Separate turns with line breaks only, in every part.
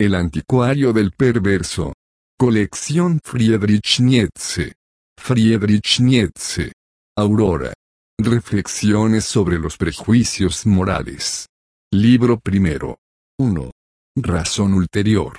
El anticuario del perverso. Colección Friedrich Nietzsche. Friedrich Nietzsche. Aurora. Reflexiones sobre los prejuicios morales. Libro primero. 1. Razón ulterior.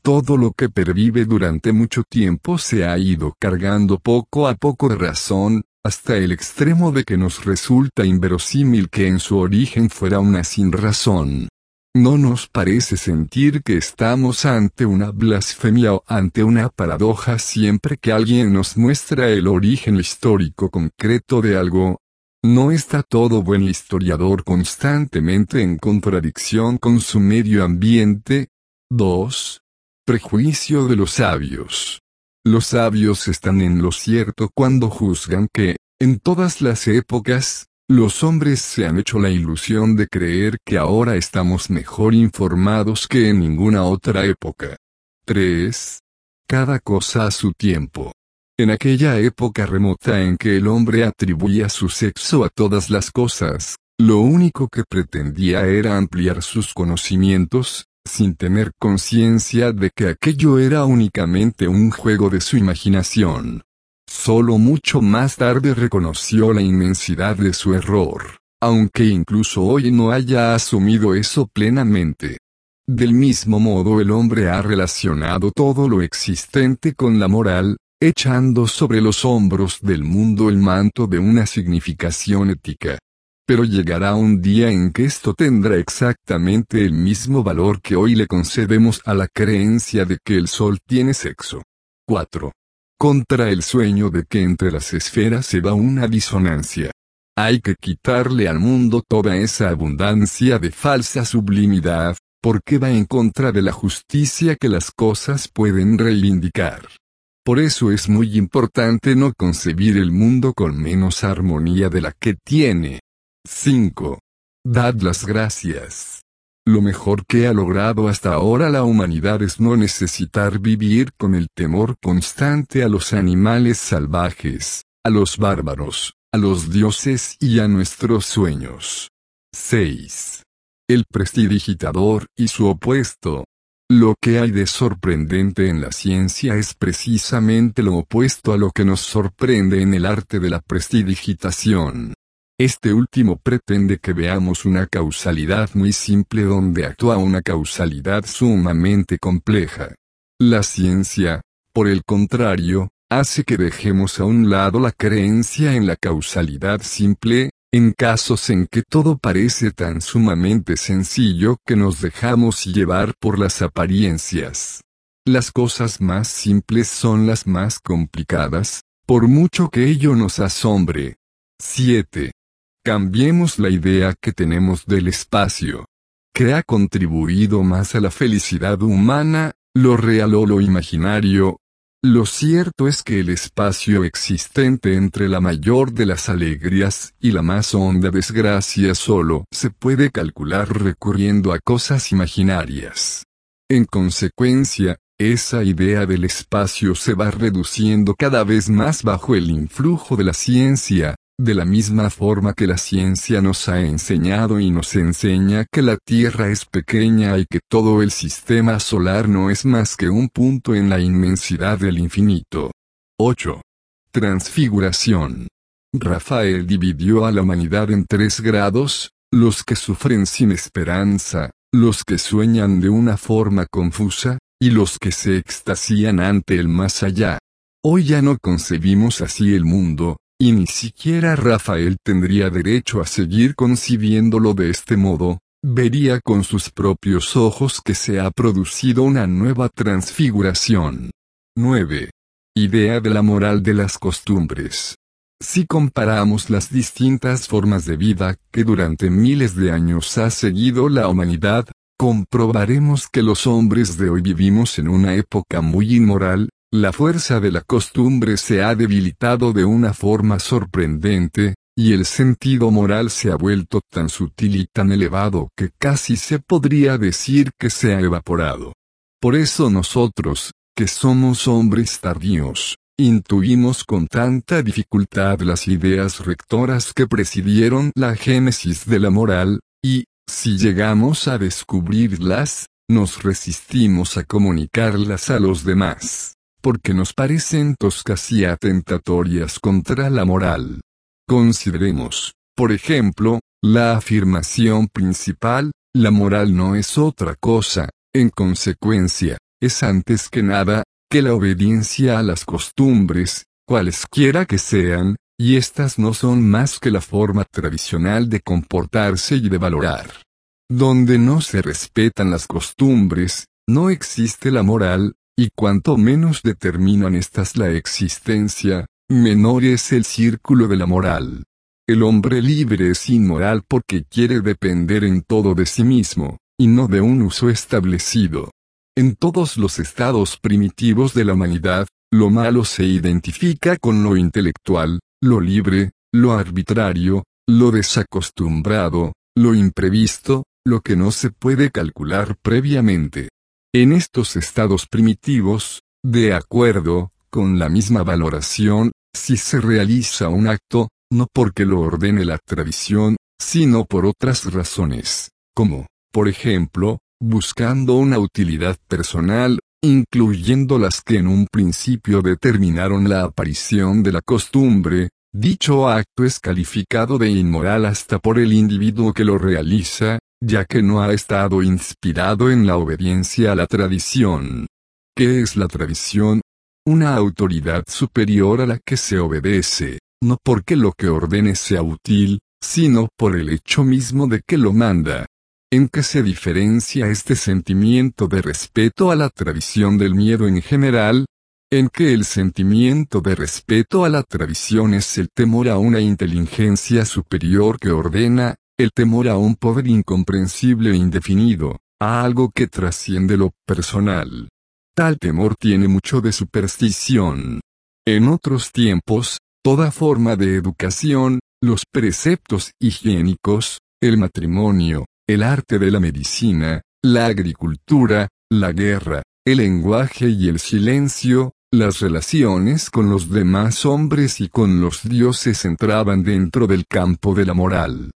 Todo lo que pervive durante mucho tiempo se ha ido cargando poco a poco de razón, hasta el extremo de que nos resulta inverosímil que en su origen fuera una sin razón. ¿No nos parece sentir que estamos ante una blasfemia o ante una paradoja siempre que alguien nos muestra el origen histórico concreto de algo? ¿No está todo buen historiador constantemente en contradicción con su medio ambiente? 2. Prejuicio de los sabios. Los sabios están en lo cierto cuando juzgan que, en todas las épocas, los hombres se han hecho la ilusión de creer que ahora estamos mejor informados que en ninguna otra época. 3. Cada cosa a su tiempo. En aquella época remota en que el hombre atribuía su sexo a todas las cosas, lo único que pretendía era ampliar sus conocimientos, sin tener conciencia de que aquello era únicamente un juego de su imaginación. Solo mucho más tarde reconoció la inmensidad de su error, aunque incluso hoy no haya asumido eso plenamente. Del mismo modo el hombre ha relacionado todo lo existente con la moral, echando sobre los hombros del mundo el manto de una significación ética. Pero llegará un día en que esto tendrá exactamente el mismo valor que hoy le concedemos a la creencia de que el sol tiene sexo. 4 contra el sueño de que entre las esferas se va una disonancia. Hay que quitarle al mundo toda esa abundancia de falsa sublimidad, porque va en contra de la justicia que las cosas pueden reivindicar. Por eso es muy importante no concebir el mundo con menos armonía de la que tiene. 5. Dad las gracias. Lo mejor que ha logrado hasta ahora la humanidad es no necesitar vivir con el temor constante a los animales salvajes, a los bárbaros, a los dioses y a nuestros sueños. 6. El prestidigitador y su opuesto. Lo que hay de sorprendente en la ciencia es precisamente lo opuesto a lo que nos sorprende en el arte de la prestidigitación. Este último pretende que veamos una causalidad muy simple donde actúa una causalidad sumamente compleja. La ciencia, por el contrario, hace que dejemos a un lado la creencia en la causalidad simple, en casos en que todo parece tan sumamente sencillo que nos dejamos llevar por las apariencias. Las cosas más simples son las más complicadas, por mucho que ello nos asombre. 7. Cambiemos la idea que tenemos del espacio. ¿Qué ha contribuido más a la felicidad humana, lo real o lo imaginario? Lo cierto es que el espacio existente entre la mayor de las alegrías y la más honda desgracia solo se puede calcular recurriendo a cosas imaginarias. En consecuencia, esa idea del espacio se va reduciendo cada vez más bajo el influjo de la ciencia, de la misma forma que la ciencia nos ha enseñado y nos enseña que la Tierra es pequeña y que todo el sistema solar no es más que un punto en la inmensidad del infinito. 8. Transfiguración. Rafael dividió a la humanidad en tres grados, los que sufren sin esperanza, los que sueñan de una forma confusa, y los que se extasían ante el más allá. Hoy ya no concebimos así el mundo, y ni siquiera Rafael tendría derecho a seguir concibiéndolo de este modo, vería con sus propios ojos que se ha producido una nueva transfiguración. 9. Idea de la moral de las costumbres. Si comparamos las distintas formas de vida que durante miles de años ha seguido la humanidad, comprobaremos que los hombres de hoy vivimos en una época muy inmoral, la fuerza de la costumbre se ha debilitado de una forma sorprendente, y el sentido moral se ha vuelto tan sutil y tan elevado que casi se podría decir que se ha evaporado. Por eso nosotros, que somos hombres tardíos, intuimos con tanta dificultad las ideas rectoras que presidieron la génesis de la moral, y, si llegamos a descubrirlas, nos resistimos a comunicarlas a los demás, porque nos parecen toscas y atentatorias contra la moral. Consideremos, por ejemplo, la afirmación principal, la moral no es otra cosa, en consecuencia, es antes que nada, que la obediencia a las costumbres, cualesquiera que sean, y estas no son más que la forma tradicional de comportarse y de valorar. Donde no se respetan las costumbres, no existe la moral, y cuanto menos determinan estas la existencia, menor es el círculo de la moral. El hombre libre es inmoral porque quiere depender en todo de sí mismo, y no de un uso establecido. En todos los estados primitivos de la humanidad, lo malo se identifica con lo intelectual, lo libre, lo arbitrario, lo desacostumbrado, lo imprevisto, lo que no se puede calcular previamente. En estos estados primitivos, de acuerdo, con la misma valoración, si se realiza un acto, no porque lo ordene la tradición, sino por otras razones, como, por ejemplo, buscando una utilidad personal, incluyendo las que en un principio determinaron la aparición de la costumbre, dicho acto es calificado de inmoral hasta por el individuo que lo realiza, ya que no ha estado inspirado en la obediencia a la tradición. ¿Qué es la tradición? Una autoridad superior a la que se obedece, no porque lo que ordene sea útil, sino por el hecho mismo de que lo manda. ¿En qué se diferencia este sentimiento de respeto a la tradición del miedo en general? En que el sentimiento de respeto a la tradición es el temor a una inteligencia superior que ordena, el temor a un poder incomprensible e indefinido, a algo que trasciende lo personal. Tal temor tiene mucho de superstición. En otros tiempos, toda forma de educación, los preceptos higiénicos, el matrimonio, el arte de la medicina, la agricultura, la guerra, el lenguaje y el silencio, las relaciones con los demás hombres y con los dioses entraban dentro del campo de la moral.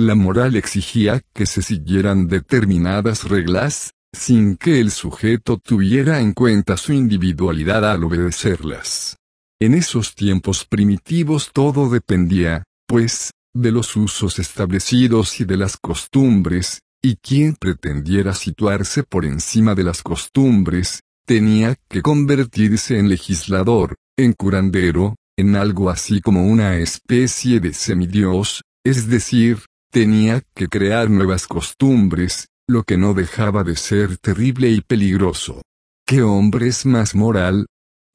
La moral exigía que se siguieran determinadas reglas, sin que el sujeto tuviera en cuenta su individualidad al obedecerlas. En esos tiempos primitivos todo dependía, pues, de los usos establecidos y de las costumbres, y quien pretendiera situarse por encima de las costumbres, tenía que convertirse en legislador, en curandero, en algo así como una especie de semidios, es decir, tenía que crear nuevas costumbres, lo que no dejaba de ser terrible y peligroso. ¿Qué hombre es más moral?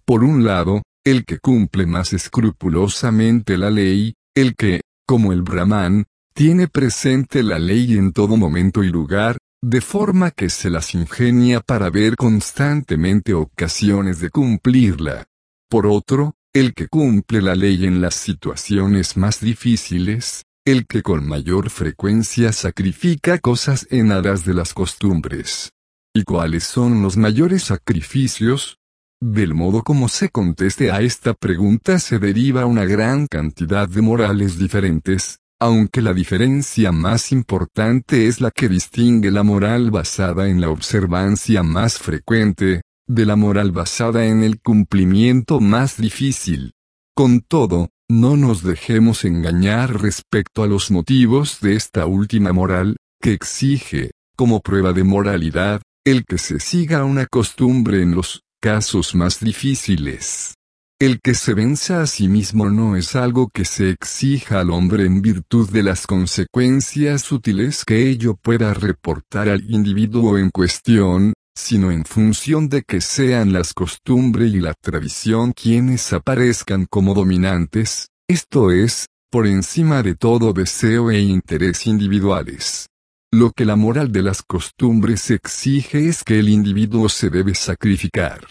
Por un lado, el que cumple más escrupulosamente la ley, el que, como el Brahman, tiene presente la ley en todo momento y lugar, de forma que se las ingenia para ver constantemente ocasiones de cumplirla. Por otro, el que cumple la ley en las situaciones más difíciles, el que con mayor frecuencia sacrifica cosas en aras de las costumbres. ¿Y cuáles son los mayores sacrificios? Del modo como se conteste a esta pregunta se deriva una gran cantidad de morales diferentes, aunque la diferencia más importante es la que distingue la moral basada en la observancia más frecuente, de la moral basada en el cumplimiento más difícil. Con todo, no nos dejemos engañar respecto a los motivos de esta última moral, que exige, como prueba de moralidad, el que se siga una costumbre en los casos más difíciles. El que se venza a sí mismo no es algo que se exija al hombre en virtud de las consecuencias útiles que ello pueda reportar al individuo en cuestión, sino en función de que sean las costumbres y la tradición quienes aparezcan como dominantes, esto es, por encima de todo deseo e interés individuales. lo que la moral de las costumbres exige es que el individuo se debe sacrificar.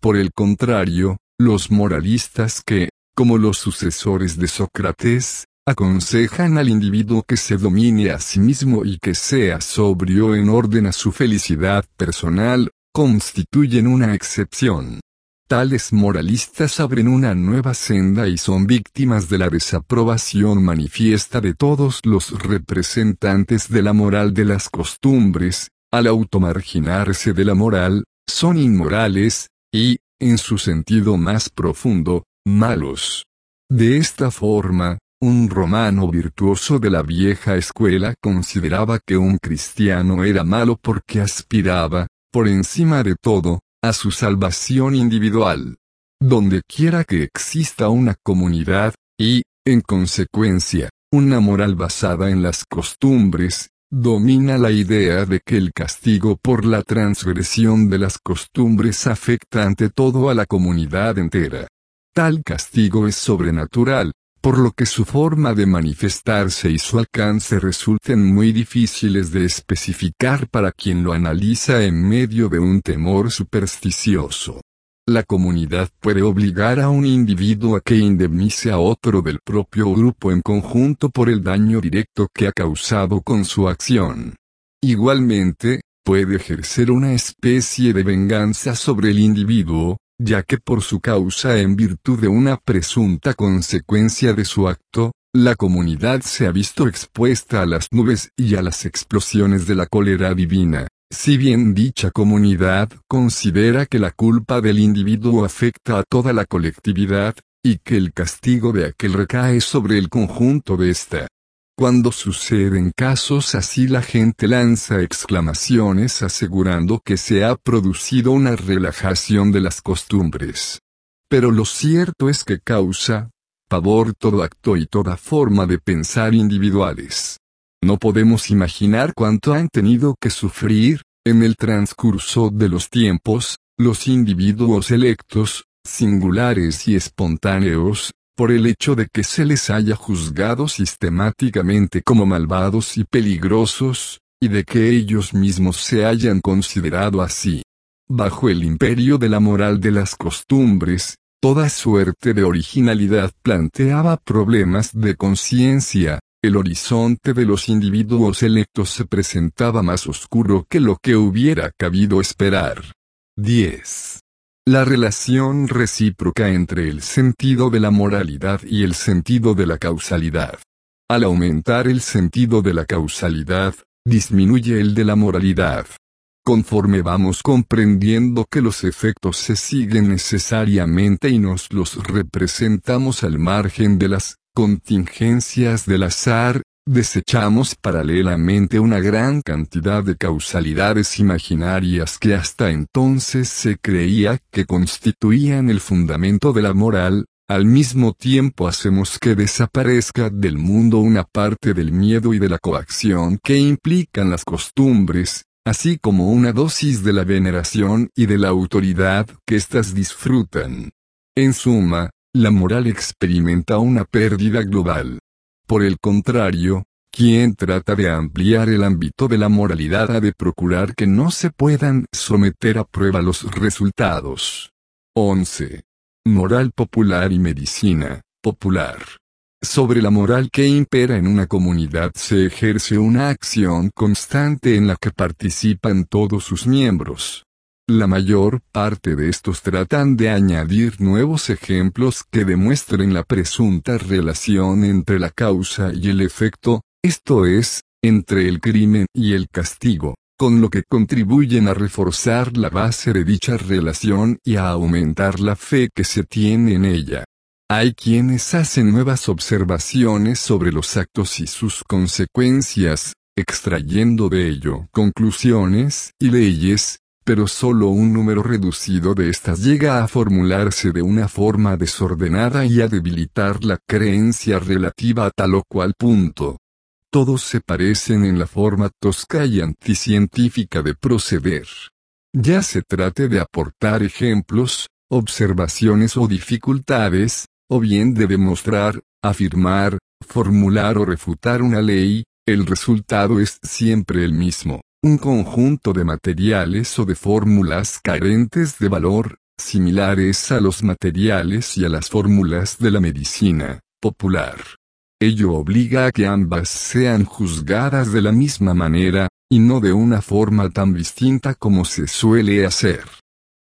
Por el contrario, los moralistas que, como los sucesores de Sócrates, aconsejan al individuo que se domine a sí mismo y que sea sobrio en orden a su felicidad personal, constituyen una excepción. Tales moralistas abren una nueva senda y son víctimas de la desaprobación manifiesta de todos los representantes de la moral de las costumbres, al automarginarse de la moral, son inmorales, y, en su sentido más profundo, malos. De esta forma, un romano virtuoso de la vieja escuela consideraba que un cristiano era malo porque aspiraba, por encima de todo, a su salvación individual. Donde quiera que exista una comunidad, y, en consecuencia, una moral basada en las costumbres, domina la idea de que el castigo por la transgresión de las costumbres afecta ante todo a la comunidad entera. Tal castigo es sobrenatural, por lo que su forma de manifestarse y su alcance resulten muy difíciles de especificar para quien lo analiza en medio de un temor supersticioso. La comunidad puede obligar a un individuo a que indemnice a otro del propio grupo en conjunto por el daño directo que ha causado con su acción. Igualmente, puede ejercer una especie de venganza sobre el individuo, ya que por su causa en virtud de una presunta consecuencia de su acto, la comunidad se ha visto expuesta a las nubes y a las explosiones de la cólera divina. Si bien dicha comunidad considera que la culpa del individuo afecta a toda la colectividad, y que el castigo de aquel recae sobre el conjunto de esta. Cuando suceden casos así la gente lanza exclamaciones asegurando que se ha producido una relajación de las costumbres. Pero lo cierto es que causa, pavor todo acto y toda forma de pensar individuales. No podemos imaginar cuánto han tenido que sufrir, en el transcurso de los tiempos, los individuos electos, singulares y espontáneos, por el hecho de que se les haya juzgado sistemáticamente como malvados y peligrosos, y de que ellos mismos se hayan considerado así. Bajo el imperio de la moral de las costumbres, toda suerte de originalidad planteaba problemas de conciencia, el horizonte de los individuos electos se presentaba más oscuro que lo que hubiera cabido esperar. 10. La relación recíproca entre el sentido de la moralidad y el sentido de la causalidad. Al aumentar el sentido de la causalidad, disminuye el de la moralidad. Conforme vamos comprendiendo que los efectos se siguen necesariamente y nos los representamos al margen de las contingencias del azar, Desechamos paralelamente una gran cantidad de causalidades imaginarias que hasta entonces se creía que constituían el fundamento de la moral, al mismo tiempo hacemos que desaparezca del mundo una parte del miedo y de la coacción que implican las costumbres, así como una dosis de la veneración y de la autoridad que éstas disfrutan. En suma, la moral experimenta una pérdida global. Por el contrario, quien trata de ampliar el ámbito de la moralidad ha de procurar que no se puedan someter a prueba los resultados. 11. Moral popular y medicina, popular. Sobre la moral que impera en una comunidad se ejerce una acción constante en la que participan todos sus miembros. La mayor parte de estos tratan de añadir nuevos ejemplos que demuestren la presunta relación entre la causa y el efecto, esto es, entre el crimen y el castigo, con lo que contribuyen a reforzar la base de dicha relación y a aumentar la fe que se tiene en ella. Hay quienes hacen nuevas observaciones sobre los actos y sus consecuencias, extrayendo de ello conclusiones y leyes, pero solo un número reducido de estas llega a formularse de una forma desordenada y a debilitar la creencia relativa a tal o cual punto. Todos se parecen en la forma tosca y anticientífica de proceder. Ya se trate de aportar ejemplos, observaciones o dificultades, o bien de demostrar, afirmar, formular o refutar una ley, El resultado es siempre el mismo, un conjunto de materiales o de fórmulas carentes de valor, similares a los materiales y a las fórmulas de la medicina popular. Ello obliga a que ambas sean juzgadas de la misma manera, y no de una forma tan distinta como se suele hacer.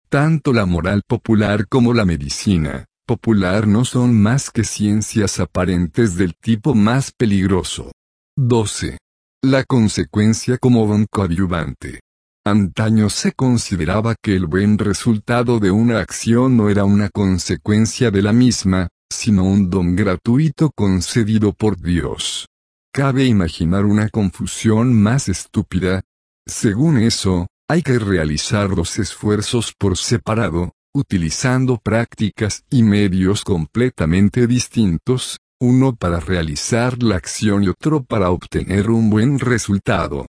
Tanto la moral popular como la medicina popular no son más que ciencias aparentes del tipo más peligroso. 12. La consecuencia como don coadyuvante. Antaño se consideraba que el buen resultado de una acción no era una consecuencia de la misma, sino un don gratuito concedido por Dios. Cabe imaginar una confusión más estúpida. Según eso, hay que realizar los esfuerzos por separado, utilizando prácticas y medios completamente distintos, uno para realizar la acción y otro para obtener un buen resultado.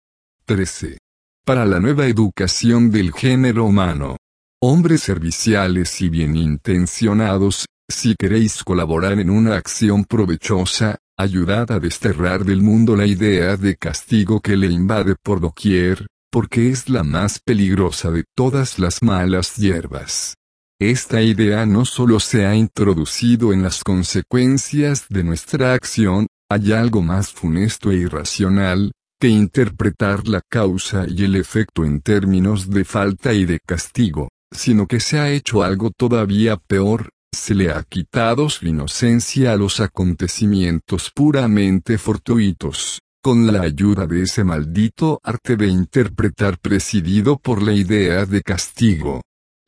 13. Para la nueva educación del género humano. Hombres serviciales y bien intencionados, si queréis colaborar en una acción provechosa, ayudad a desterrar del mundo la idea de castigo que le invade por doquier, porque es la más peligrosa de todas las malas hierbas. Esta idea no solo se ha introducido en las consecuencias de nuestra acción, hay algo más funesto e irracional, que interpretar la causa y el efecto en términos de falta y de castigo, sino que se ha hecho algo todavía peor, se le ha quitado su inocencia a los acontecimientos puramente fortuitos, con la ayuda de ese maldito arte de interpretar presidido por la idea de castigo.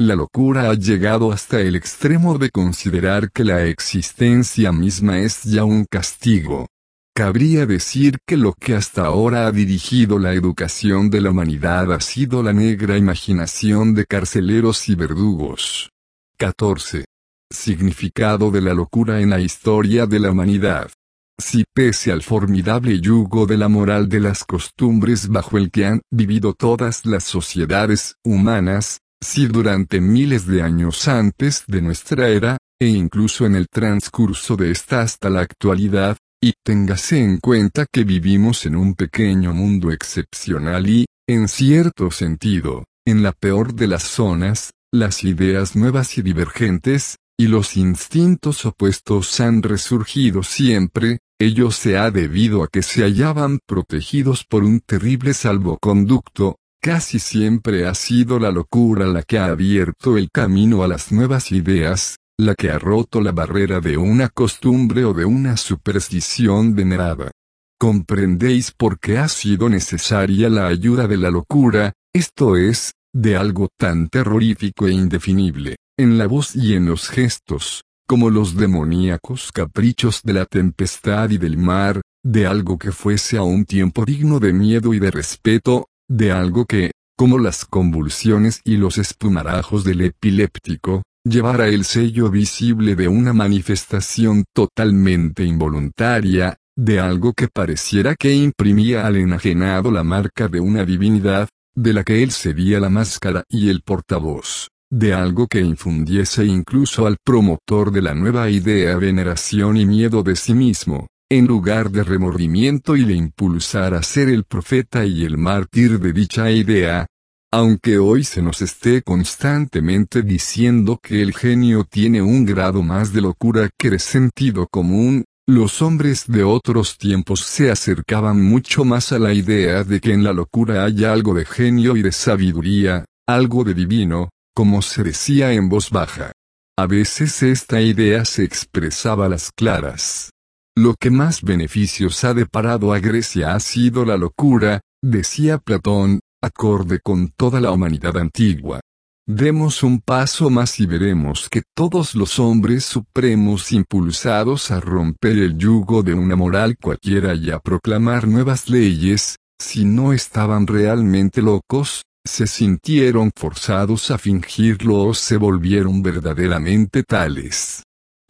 La locura ha llegado hasta el extremo de considerar que la existencia misma es ya un castigo. Cabría decir que lo que hasta ahora ha dirigido la educación de la humanidad ha sido la negra imaginación de carceleros y verdugos. 14 significado de la locura en la historia de la humanidad. Si pese al formidable yugo de la moral de las costumbres bajo el que han vivido todas las sociedades humanas, si durante miles de años antes de nuestra era, e incluso en el transcurso de esta hasta la actualidad, y téngase en cuenta que vivimos en un pequeño mundo excepcional y, en cierto sentido, en la peor de las zonas, las ideas nuevas y divergentes, y los instintos opuestos han resurgido siempre, ello se ha debido a que se hallaban protegidos por un terrible salvoconducto, casi siempre ha sido la locura la que ha abierto el camino a las nuevas ideas, la que ha roto la barrera de una costumbre o de una superstición venerada. Comprendéis por qué ha sido necesaria la ayuda de la locura, esto es, de algo tan terrorífico e indefinible en la voz y en los gestos, como los demoníacos caprichos de la tempestad y del mar, de algo que fuese a un tiempo digno de miedo y de respeto, de algo que, como las convulsiones y los espumarajos del epiléptico, llevara el sello visible de una manifestación totalmente involuntaria, de algo que pareciera que imprimía al enajenado la marca de una divinidad, de la que él sería la máscara y el portavoz de algo que infundiese incluso al promotor de la nueva idea veneración y miedo de sí mismo, en lugar de remordimiento y le impulsara a ser el profeta y el mártir de dicha idea, aunque hoy se nos esté constantemente diciendo que el genio tiene un grado más de locura que de sentido común, los hombres de otros tiempos se acercaban mucho más a la idea de que en la locura hay algo de genio y de sabiduría, algo de divino, como se decía en voz baja. A veces esta idea se expresaba a las claras. Lo que más beneficios ha deparado a Grecia ha sido la locura, decía Platón, acorde con toda la humanidad antigua. Demos un paso más y veremos que todos los hombres supremos impulsados a romper el yugo de una moral cualquiera y a proclamar nuevas leyes, si no estaban realmente locos, se sintieron forzados a fingirlo o se volvieron verdaderamente tales.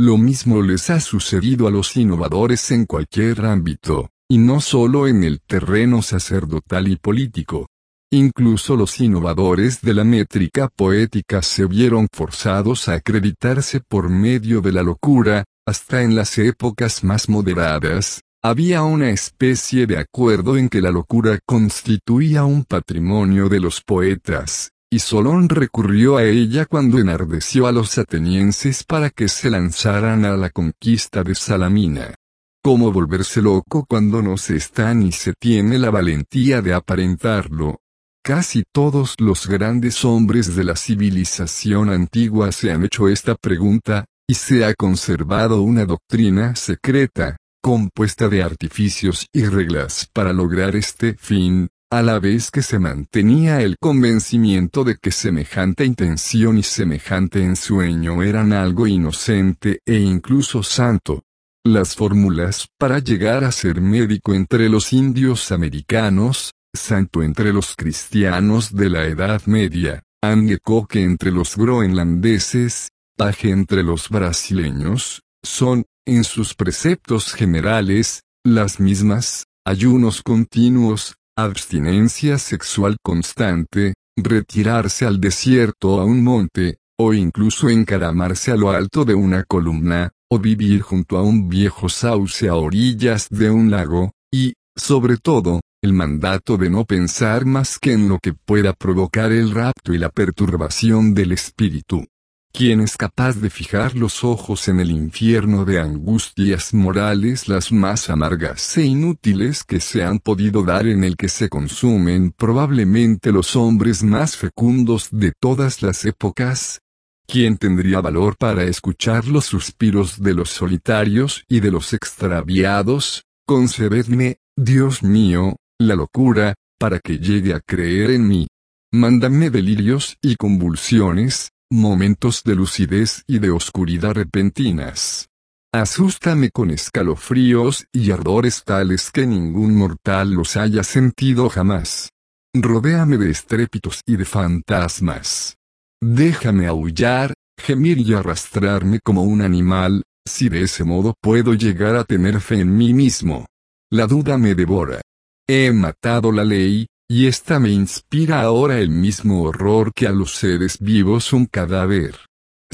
Lo mismo les ha sucedido a los innovadores en cualquier ámbito, y no solo en el terreno sacerdotal y político. Incluso los innovadores de la métrica poética se vieron forzados a acreditarse por medio de la locura, hasta en las épocas más moderadas, Había una especie de acuerdo en que la locura constituía un patrimonio de los poetas, y Solón recurrió a ella cuando enardeció a los atenienses para que se lanzaran a la conquista de Salamina. ¿Cómo volverse loco cuando no se está ni se tiene la valentía de aparentarlo? Casi todos los grandes hombres de la civilización antigua se han hecho esta pregunta, y se ha conservado una doctrina secreta, compuesta de artificios y reglas para lograr este fin, a la vez que se mantenía el convencimiento de que semejante intención y semejante ensueño eran algo inocente e incluso santo. Las fórmulas para llegar a ser médico entre los indios americanos, santo entre los cristianos de la Edad Media, angecoque entre los groenlandeses, paje entre los brasileños, son, en sus preceptos generales, las mismas, ayunos continuos, abstinencia sexual constante, retirarse al desierto a un monte, o incluso encaramarse a lo alto de una columna, o vivir junto a un viejo sauce a orillas de un lago, y, sobre todo, el mandato de no pensar más que en lo que pueda provocar el rapto y la perturbación del espíritu. Quien es capaz de fijar los ojos en el infierno de angustias morales las más amargas e inútiles que se han podido dar en el que se consumen probablemente los hombres más fecundos de todas las épocas? ¿Quién tendría valor para escuchar los suspiros de los solitarios y de los extraviados? Concebedme, Dios mío, la locura, para que llegue a creer en mí. Mándame delirios y convulsiones, momentos de lucidez y de oscuridad repentinas. Asústame con escalofríos y ardores tales que ningún mortal los haya sentido jamás. Rodéame de estrépitos y de fantasmas. Déjame aullar, gemir y arrastrarme como un animal, si de ese modo puedo llegar a tener fe en mí mismo. La duda me devora. He matado la ley, y esta me inspira ahora el mismo horror que a los seres vivos un cadáver.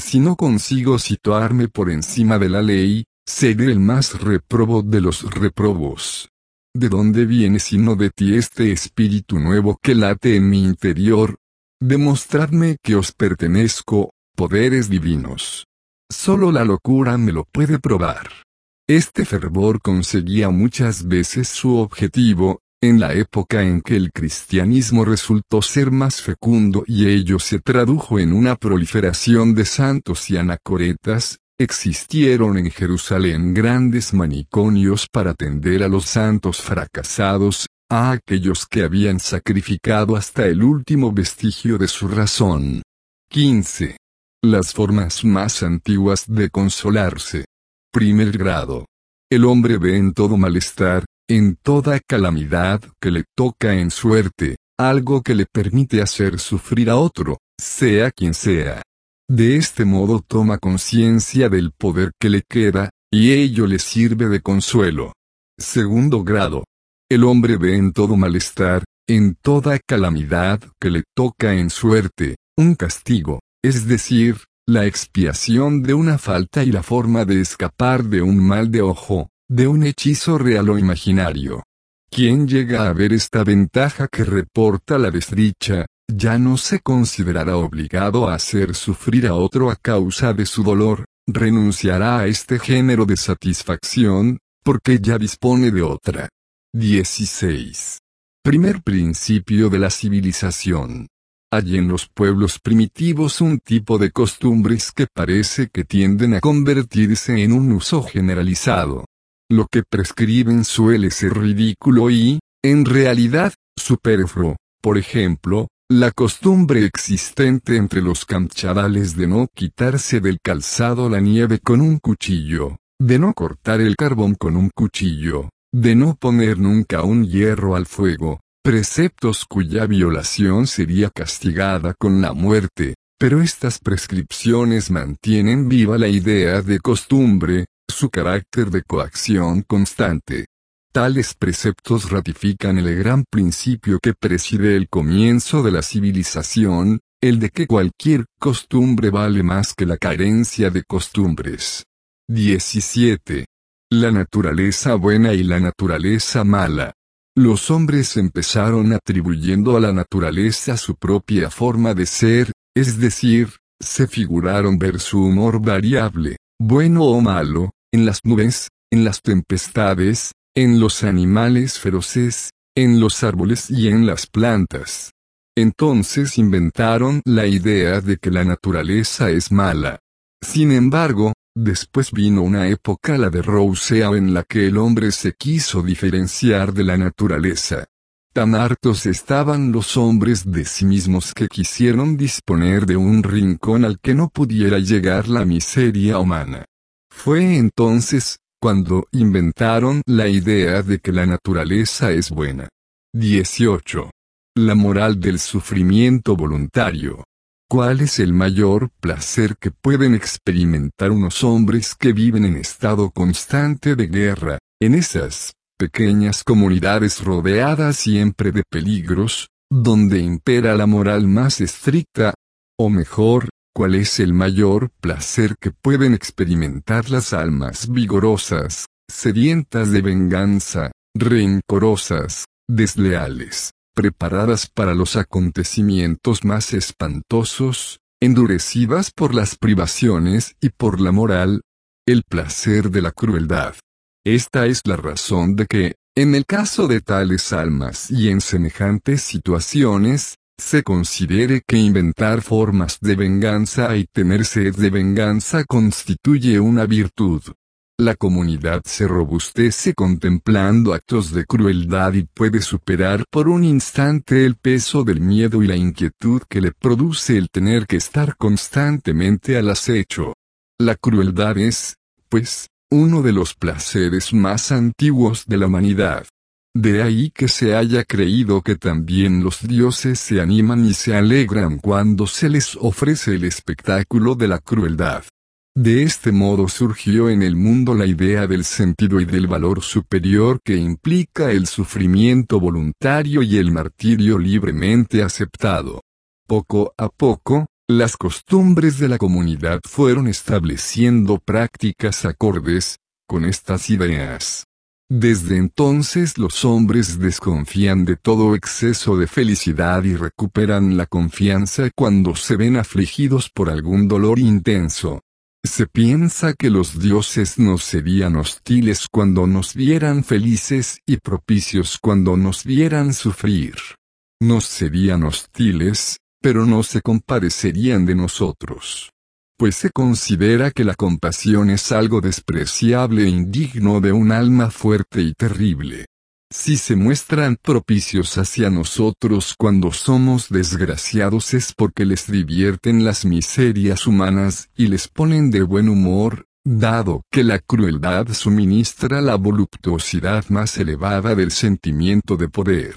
Si no consigo situarme por encima de la ley, seré el más reprobo de los reprobos. ¿De dónde viene sino de ti este espíritu nuevo que late en mi interior? Demostradme que os pertenezco, poderes divinos. Solo la locura me lo puede probar. Este fervor conseguía muchas veces su objetivo, en la época en que el cristianismo resultó ser más fecundo y ello se tradujo en una proliferación de santos y anacoretas, existieron en Jerusalén grandes maniconios para atender a los santos fracasados, a aquellos que habían sacrificado hasta el último vestigio de su razón. 15. Las formas más antiguas de consolarse. Primer grado. El hombre ve en todo malestar, en toda calamidad que le toca en suerte, algo que le permite hacer sufrir a otro, sea quien sea. De este modo toma conciencia del poder que le queda, y ello le sirve de consuelo. Segundo grado. El hombre ve en todo malestar, en toda calamidad que le toca en suerte, un castigo, es decir, la expiación de una falta y la forma de escapar de un mal de ojo, de un hechizo real o imaginario. Quien llega a ver esta ventaja que reporta la desdicha, ya no se considerará obligado a hacer sufrir a otro a causa de su dolor, renunciará a este género de satisfacción, porque ya dispone de otra. 16. Primer principio de la civilización. Hay en los pueblos primitivos un tipo de costumbres que parece que tienden a convertirse en un uso generalizado. Lo que prescriben suele ser ridículo y, en realidad, superfluo. Por ejemplo, la costumbre existente entre los camchavales de no quitarse del calzado la nieve con un cuchillo, de no cortar el carbón con un cuchillo, de no poner nunca un hierro al fuego, preceptos cuya violación sería castigada con la muerte, pero estas prescripciones mantienen viva la idea de costumbre, su carácter de coacción constante. Tales preceptos ratifican el gran principio que preside el comienzo de la civilización, el de que cualquier costumbre vale más que la carencia de costumbres. 17. la naturaleza buena y la naturaleza mala. Los hombres empezaron atribuyendo a la naturaleza su propia forma de ser, es decir, se figuraron ver su humor variable, bueno o malo, en las nubes, en las tempestades, en los animales feroces, en los árboles y en las plantas. Entonces inventaron la idea de que la naturaleza es mala. Sin embargo, después vino una época la de Rousseau en la que el hombre se quiso diferenciar de la naturaleza. Tan hartos estaban los hombres de sí mismos que quisieron disponer de un rincón al que no pudiera llegar la miseria humana. Fue entonces, cuando inventaron la idea de que la naturaleza es buena. 18. La moral del sufrimiento voluntario. ¿Cuál es el mayor placer que pueden experimentar unos hombres que viven en estado constante de guerra, en esas pequeñas comunidades rodeadas siempre de peligros, donde impera la moral más estricta? O mejor, ¿cuál es el mayor placer que pueden experimentar las almas vigorosas, sedientas de venganza, rencorosas, desleales, preparadas para los acontecimientos más espantosos, endurecidas por las privaciones y por la moral, el placer de la crueldad. Esta es la razón de que, en el caso de tales almas y en semejantes situaciones, se considere que inventar formas de venganza y tener sed de venganza constituye una virtud. La comunidad se robustece contemplando actos de crueldad y puede superar por un instante el peso del miedo y la inquietud que le produce el tener que estar constantemente al acecho. La crueldad es, pues, uno de los placeres más antiguos de la humanidad. De ahí que se haya creído que también los dioses se animan y se alegran cuando se les ofrece el espectáculo de la crueldad. De este modo surgió en el mundo la idea del sentido y del valor superior que implica el sufrimiento voluntario y el martirio libremente aceptado. Poco a poco, las costumbres de la comunidad fueron estableciendo prácticas acordes con estas ideas. Desde entonces los hombres desconfían de todo exceso de felicidad y recuperan la confianza cuando se ven afligidos por algún dolor intenso. Se piensa que los dioses nos serían hostiles cuando nos vieran felices y propicios cuando nos vieran sufrir. Nos serían hostiles, pero no se compadecerían de nosotros. Pues se considera que la compasión es algo despreciable e indigno de un alma fuerte y terrible. Si se muestran propicios hacia nosotros cuando somos desgraciados es porque les divierten las miserias humanas y les ponen de buen humor, dado que la crueldad suministra la voluptuosidad más elevada del sentimiento de poder.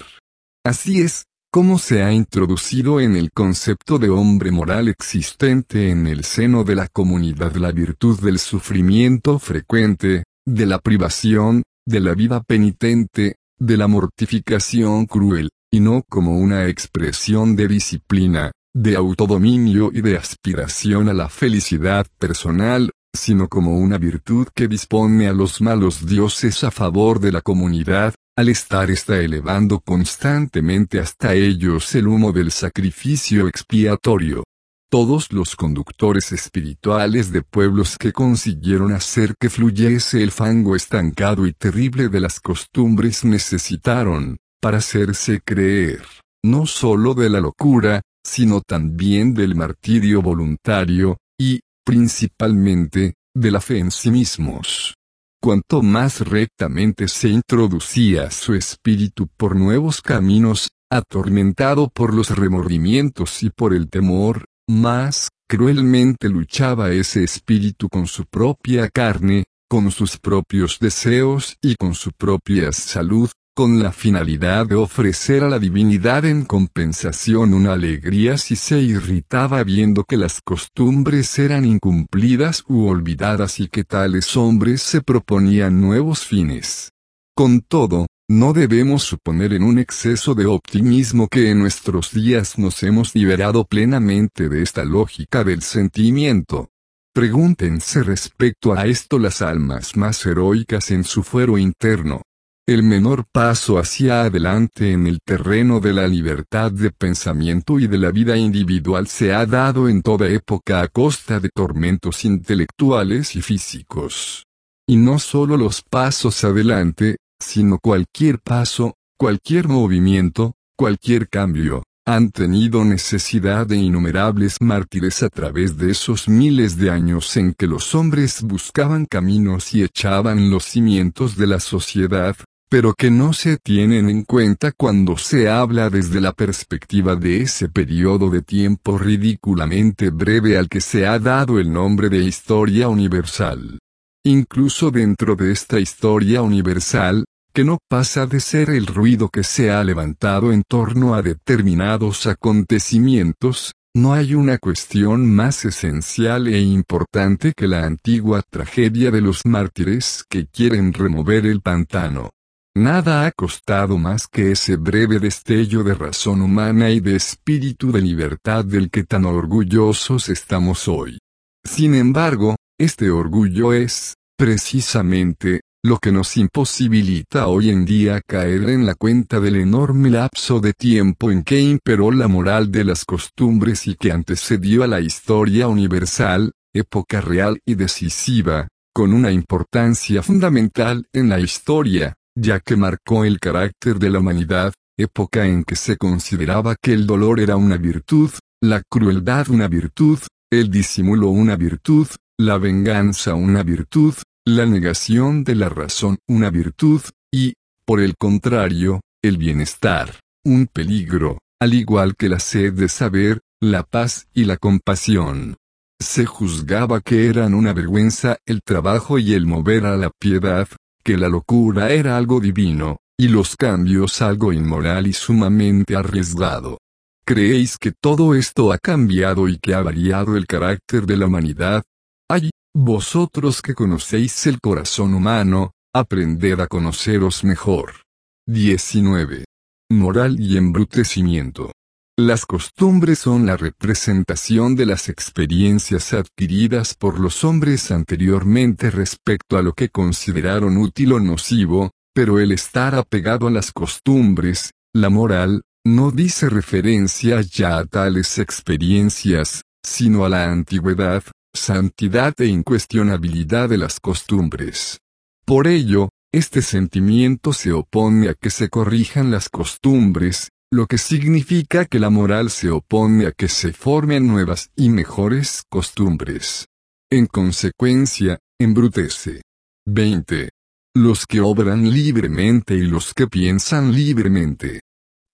Así es, como se ha introducido en el concepto de hombre moral existente en el seno de la comunidad la virtud del sufrimiento frecuente, de la privación, de la vida penitente, de la mortificación cruel, y no como una expresión de disciplina, de autodominio y de aspiración a la felicidad personal, sino como una virtud que dispone a los malos dioses a favor de la comunidad, al estar está elevando constantemente hasta ellos el humo del sacrificio expiatorio todos los conductores espirituales de pueblos que consiguieron hacer que fluyese el fango estancado y terrible de las costumbres necesitaron, para hacerse creer, no sólo de la locura, sino también del martirio voluntario, y, principalmente, de la fe en sí mismos. Cuanto más rectamente se introducía su espíritu por nuevos caminos, atormentado por los remordimientos y por el temor, más cruelmente luchaba ese espíritu con su propia carne, con sus propios deseos y con su propia salud, con la finalidad de ofrecer a la divinidad en compensación una alegría si se irritaba viendo que las costumbres eran incumplidas u olvidadas y que tales hombres se proponían nuevos fines. Con todo, no debemos suponer en un exceso de optimismo que en nuestros días nos hemos liberado plenamente de esta lógica del sentimiento. Pregúntense respecto a esto las almas más heroicas en su fuero interno. El menor paso hacia adelante en el terreno de la libertad de pensamiento y de la vida individual se ha dado en toda época a costa de tormentos intelectuales y físicos. Y no solo los pasos adelante, sino cualquier paso, cualquier movimiento, cualquier cambio, han tenido necesidad de innumerables mártires a través de esos miles de años en que los hombres buscaban caminos y echaban los cimientos de la sociedad, pero que no se tienen en cuenta cuando se habla desde la perspectiva de ese periodo de tiempo ridículamente breve al que se ha dado el nombre de historia universal. Incluso dentro de esta historia universal, que no pasa de ser el ruido que se ha levantado en torno a determinados acontecimientos, no hay una cuestión más esencial e importante que la antigua tragedia de los mártires que quieren remover el pantano. Nada ha costado más que ese breve destello de razón humana y de espíritu de libertad del que tan orgullosos estamos hoy. Sin embargo, este orgullo es, precisamente, lo que nos imposibilita hoy en día caer en la cuenta del enorme lapso de tiempo en que imperó la moral de las costumbres y que antecedió a la historia universal, época real y decisiva, con una importancia fundamental en la historia, ya que marcó el carácter de la humanidad, época en que se consideraba que el dolor era una virtud, la crueldad una virtud, el disimulo una virtud, la venganza una virtud, la negación de la razón una virtud, y, por el contrario, el bienestar, un peligro, al igual que la sed de saber, la paz y la compasión. Se juzgaba que eran una vergüenza el trabajo y el mover a la piedad, que la locura era algo divino, y los cambios algo inmoral y sumamente arriesgado. ¿Creéis que todo esto ha cambiado y que ha variado el carácter de la humanidad? Ay, vosotros que conocéis el corazón humano, aprended a conoceros mejor. 19. Moral y embrutecimiento. Las costumbres son la representación de las experiencias adquiridas por los hombres anteriormente respecto a lo que consideraron útil o nocivo, pero el estar apegado a las costumbres, la moral, no dice referencia ya a tales experiencias, sino a la antigüedad, santidad e incuestionabilidad de las costumbres. Por ello, este sentimiento se opone a que se corrijan las costumbres, lo que significa que la moral se opone a que se formen nuevas y mejores costumbres. En consecuencia, embrutece. 20. Los que obran libremente y los que piensan libremente.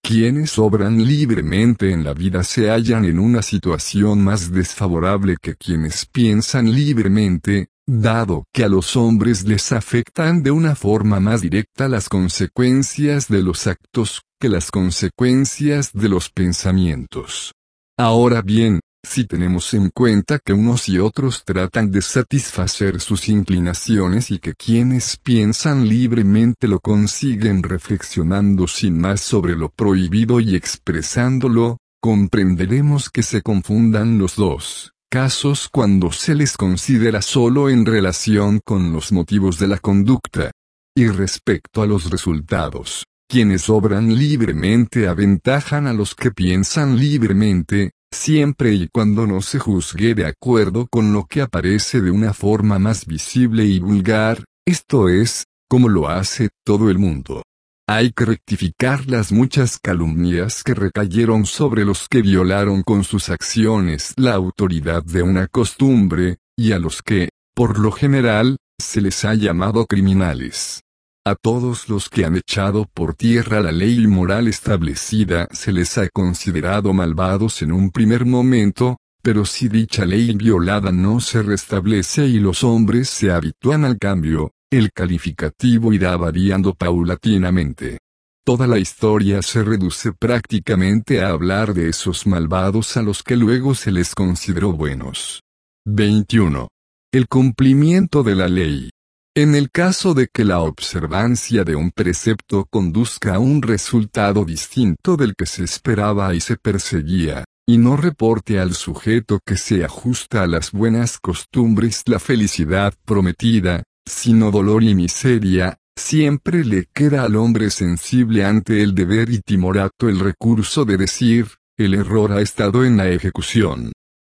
Quienes obran libremente en la vida se hallan en una situación más desfavorable que quienes piensan libremente, dado que a los hombres les afectan de una forma más directa las consecuencias de los actos que las consecuencias de los pensamientos. Ahora bien, si tenemos en cuenta que unos y otros tratan de satisfacer sus inclinaciones y que quienes piensan libremente lo consiguen reflexionando sin más sobre lo prohibido y expresándolo, comprenderemos que se confundan los dos casos cuando se les considera solo en relación con los motivos de la conducta. Y respecto a los resultados, quienes obran libremente aventajan a los que piensan libremente, siempre y cuando no se juzgue de acuerdo con lo que aparece de una forma más visible y vulgar, esto es, como lo hace todo el mundo. Hay que rectificar las muchas calumnias que recayeron sobre los que violaron con sus acciones la autoridad de una costumbre, y a los que, por lo general, se les ha llamado criminales. A todos los que han echado por tierra la ley moral establecida se les ha considerado malvados en un primer momento, pero si dicha ley violada no se restablece y los hombres se habitúan al cambio, el calificativo irá variando paulatinamente. Toda la historia se reduce prácticamente a hablar de esos malvados a los que luego se les consideró buenos. 21. El cumplimiento de la ley. En el caso de que la observancia de un precepto conduzca a un resultado distinto del que se esperaba y se perseguía, y no reporte al sujeto que se ajusta a las buenas costumbres la felicidad prometida, sino dolor y miseria, siempre le queda al hombre sensible ante el deber y timorato el recurso de decir, el error ha estado en la ejecución.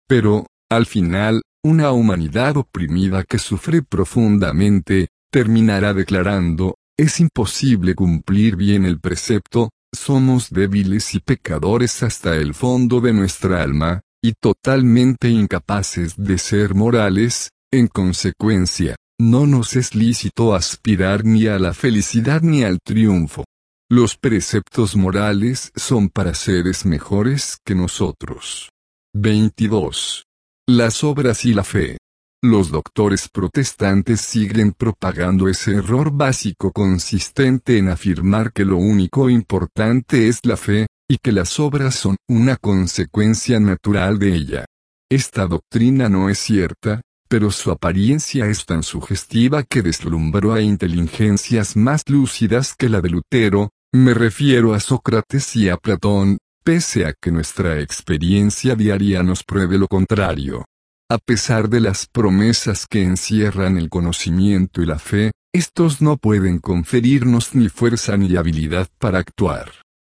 Pero, al final, una humanidad oprimida que sufre profundamente, terminará declarando, es imposible cumplir bien el precepto, somos débiles y pecadores hasta el fondo de nuestra alma, y totalmente incapaces de ser morales, en consecuencia, no nos es lícito aspirar ni a la felicidad ni al triunfo. Los preceptos morales son para seres mejores que nosotros. 22. Las obras y la fe. Los doctores protestantes siguen propagando ese error básico consistente en afirmar que lo único importante es la fe, y que las obras son una consecuencia natural de ella. Esta doctrina no es cierta, pero su apariencia es tan sugestiva que deslumbró a inteligencias más lúcidas que la de Lutero, me refiero a Sócrates y a Platón, pese a que nuestra experiencia diaria nos pruebe lo contrario. A pesar de las promesas que encierran el conocimiento y la fe, estos no pueden conferirnos ni fuerza ni habilidad para actuar.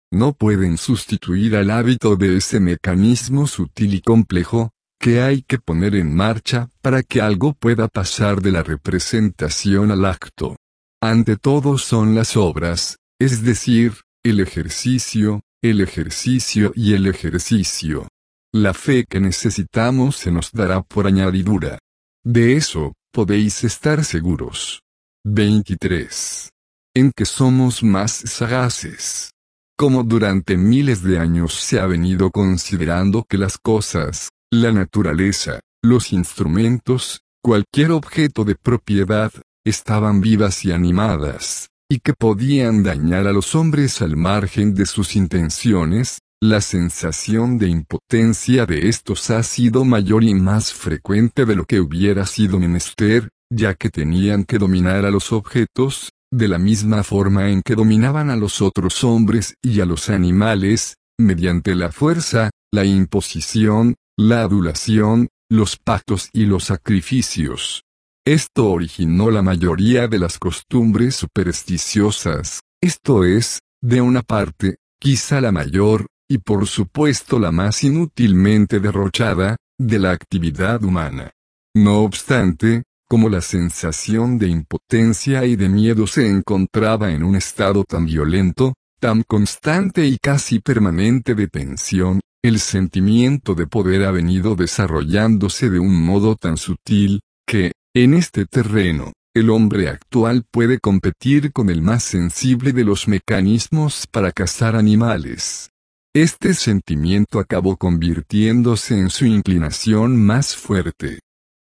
No pueden sustituir al hábito de ese mecanismo sutil y complejo, que hay que poner en marcha para que algo pueda pasar de la representación al acto. Ante todo son las obras, es decir, el ejercicio, el ejercicio y el ejercicio. La fe que necesitamos se nos dará por añadidura. De eso, podéis estar seguros. 23. En que somos más sagaces. Como durante miles de años se ha venido considerando que las cosas, la naturaleza, los instrumentos, cualquier objeto de propiedad, estaban vivas y animadas, y que podían dañar a los hombres al margen de sus intenciones, la sensación de impotencia de estos ha sido mayor y más frecuente de lo que hubiera sido menester, ya que tenían que dominar a los objetos, de la misma forma en que dominaban a los otros hombres y a los animales, mediante la fuerza, la imposición, la adulación, los pactos y los sacrificios. Esto originó la mayoría de las costumbres supersticiosas, esto es, de una parte, quizá la mayor, y por supuesto la más inútilmente derrochada, de la actividad humana. No obstante, como la sensación de impotencia y de miedo se encontraba en un estado tan violento, tan constante y casi permanente de tensión, el sentimiento de poder ha venido desarrollándose de un modo tan sutil, que, en este terreno, el hombre actual puede competir con el más sensible de los mecanismos para cazar animales. Este sentimiento acabó convirtiéndose en su inclinación más fuerte.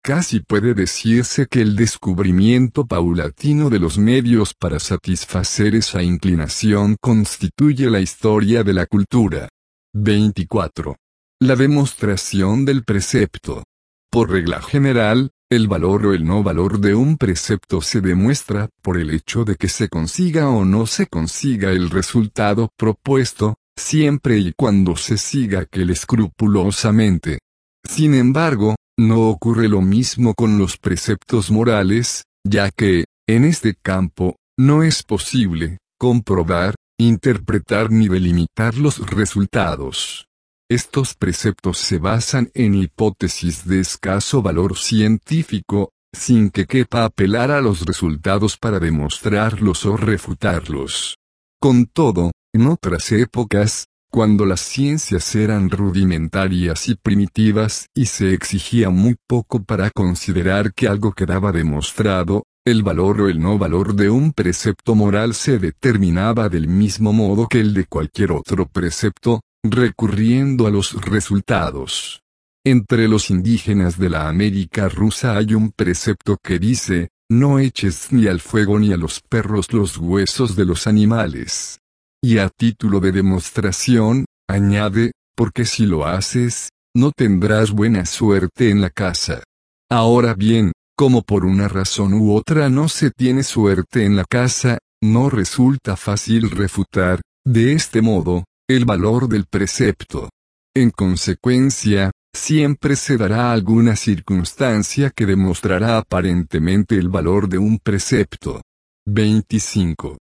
Casi puede decirse que el descubrimiento paulatino de los medios para satisfacer esa inclinación constituye la historia de la cultura. 24. La demostración del precepto. Por regla general, el valor o el no valor de un precepto se demuestra por el hecho de que se consiga o no se consiga el resultado propuesto, siempre y cuando se siga aquel escrupulosamente. Sin embargo, no ocurre lo mismo con los preceptos morales, ya que, en este campo, no es posible, comprobar, interpretar ni delimitar los resultados. Estos preceptos se basan en hipótesis de escaso valor científico, sin que quepa apelar a los resultados para demostrarlos o refutarlos. Con todo, en otras épocas, cuando las ciencias eran rudimentarias y primitivas y se exigía muy poco para considerar que algo quedaba demostrado, el valor o el no valor de un precepto moral se determinaba del mismo modo que el de cualquier otro precepto, recurriendo a los resultados. Entre los indígenas de la América rusa hay un precepto que dice, no eches ni al fuego ni a los perros los huesos de los animales. Y a título de demostración, añade, porque si lo haces, no tendrás buena suerte en la casa. Ahora bien, como por una razón u otra no se tiene suerte en la casa, no resulta fácil refutar, de este modo, el valor del precepto. En consecuencia, siempre se dará alguna circunstancia que demostrará aparentemente el valor de un precepto. 25.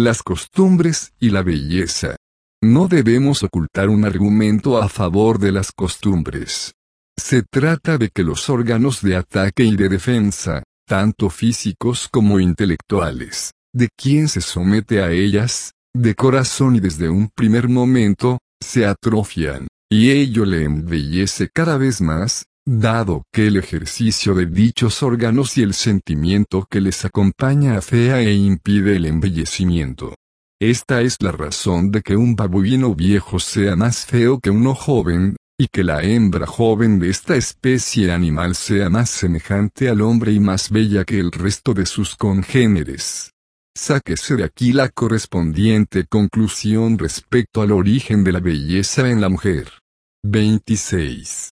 Las costumbres y la belleza. No debemos ocultar un argumento a favor de las costumbres. Se trata de que los órganos de ataque y de defensa, tanto físicos como intelectuales, de quien se somete a ellas, de corazón y desde un primer momento, se atrofian, y ello le embellece cada vez más, dado que el ejercicio de dichos órganos y el sentimiento que les acompaña afea e impide el embellecimiento. Esta es la razón de que un babuino viejo sea más feo que uno joven, y que la hembra joven de esta especie animal sea más semejante al hombre y más bella que el resto de sus congéneres. Sáquese de aquí la correspondiente conclusión respecto al origen de la belleza en la mujer. 26.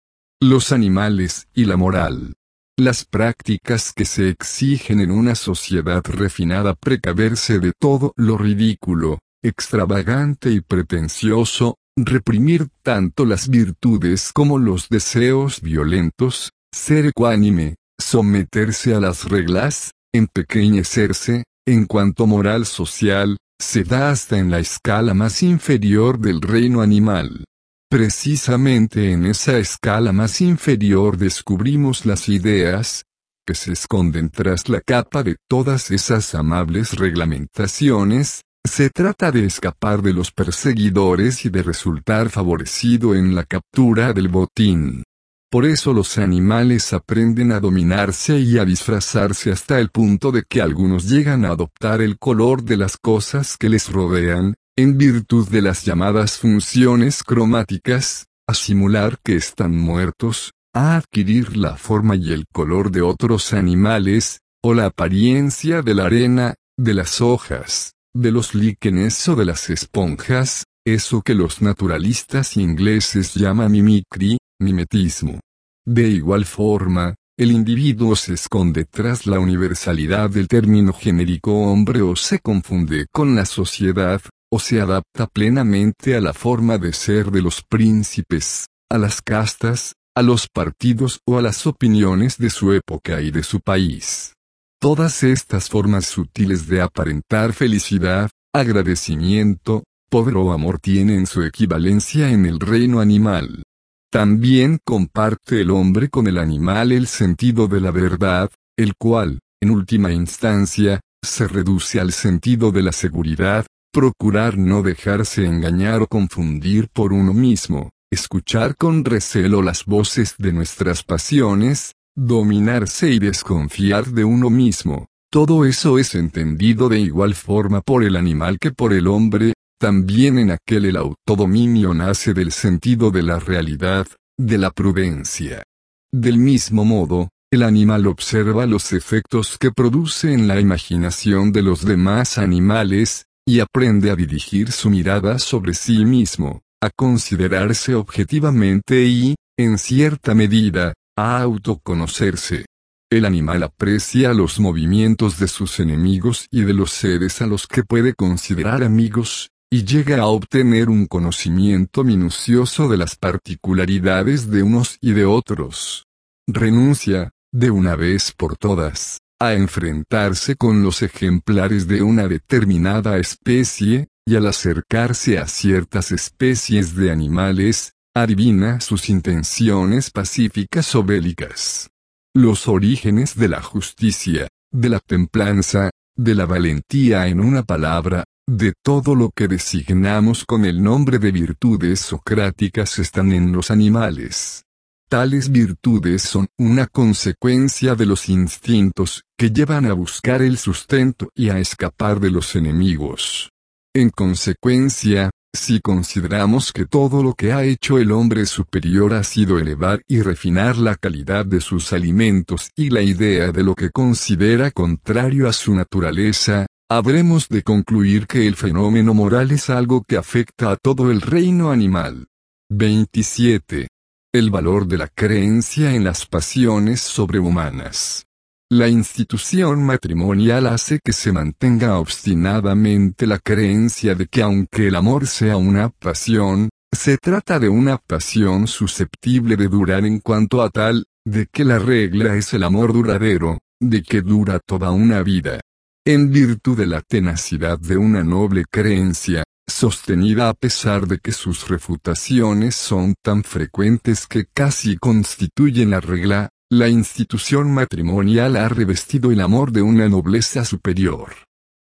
Los animales y la moral. Las prácticas que se exigen en una sociedad refinada precaverse de todo lo ridículo, extravagante y pretencioso, reprimir tanto las virtudes como los deseos violentos, ser ecuánime, someterse a las reglas, empequeñecerse, en cuanto moral social, se da hasta en la escala más inferior del reino animal. Precisamente en esa escala más inferior descubrimos las ideas, que se esconden tras la capa de todas esas amables reglamentaciones, se trata de escapar de los perseguidores y de resultar favorecido en la captura del botín. Por eso los animales aprenden a dominarse y a disfrazarse hasta el punto de que algunos llegan a adoptar el color de las cosas que les rodean, en virtud de las llamadas funciones cromáticas, a simular que están muertos, a adquirir la forma y el color de otros animales, o la apariencia de la arena, de las hojas, de los líquenes o de las esponjas, eso que los naturalistas ingleses llaman mimicry, mimetismo. De igual forma, el individuo se esconde tras la universalidad del término genérico hombre o se confunde con la sociedad, o se adapta plenamente a la forma de ser de los príncipes, a las castas, a los partidos o a las opiniones de su época y de su país. Todas estas formas sutiles de aparentar felicidad, agradecimiento, poder o amor tienen su equivalencia en el reino animal. También comparte el hombre con el animal el sentido de la verdad, el cual, en última instancia, se reduce al sentido de la seguridad, procurar no dejarse engañar o confundir por uno mismo, escuchar con recelo las voces de nuestras pasiones, dominarse y desconfiar de uno mismo. Todo eso es entendido de igual forma por el animal que por el hombre, también en aquel el autodominio nace del sentido de la realidad, de la prudencia. Del mismo modo, el animal observa los efectos que produce en la imaginación de los demás animales, y aprende a dirigir su mirada sobre sí mismo, a considerarse objetivamente y, en cierta medida, a autoconocerse. El animal aprecia los movimientos de sus enemigos y de los seres a los que puede considerar amigos, y llega a obtener un conocimiento minucioso de las particularidades de unos y de otros. Renuncia, de una vez por todas, a enfrentarse con los ejemplares de una determinada especie, y al acercarse a ciertas especies de animales, adivina sus intenciones pacíficas o bélicas. Los orígenes de la justicia, de la templanza, de la valentía en una palabra, de todo lo que designamos con el nombre de virtudes socráticas están en los animales. Tales virtudes son una consecuencia de los instintos, que llevan a buscar el sustento y a escapar de los enemigos. En consecuencia, si consideramos que todo lo que ha hecho el hombre superior ha sido elevar y refinar la calidad de sus alimentos y la idea de lo que considera contrario a su naturaleza, habremos de concluir que el fenómeno moral es algo que afecta a todo el reino animal. 27. El valor de la creencia en las pasiones sobrehumanas. La institución matrimonial hace que se mantenga obstinadamente la creencia de que aunque el amor sea una pasión, Se trata de una pasión susceptible de durar en cuanto a tal, de que la regla es el amor duradero, de que dura toda una vida. En virtud de la tenacidad de una noble creencia, sostenida a pesar de que sus refutaciones son tan frecuentes que casi constituyen la regla, la institución matrimonial ha revestido el amor de una nobleza superior.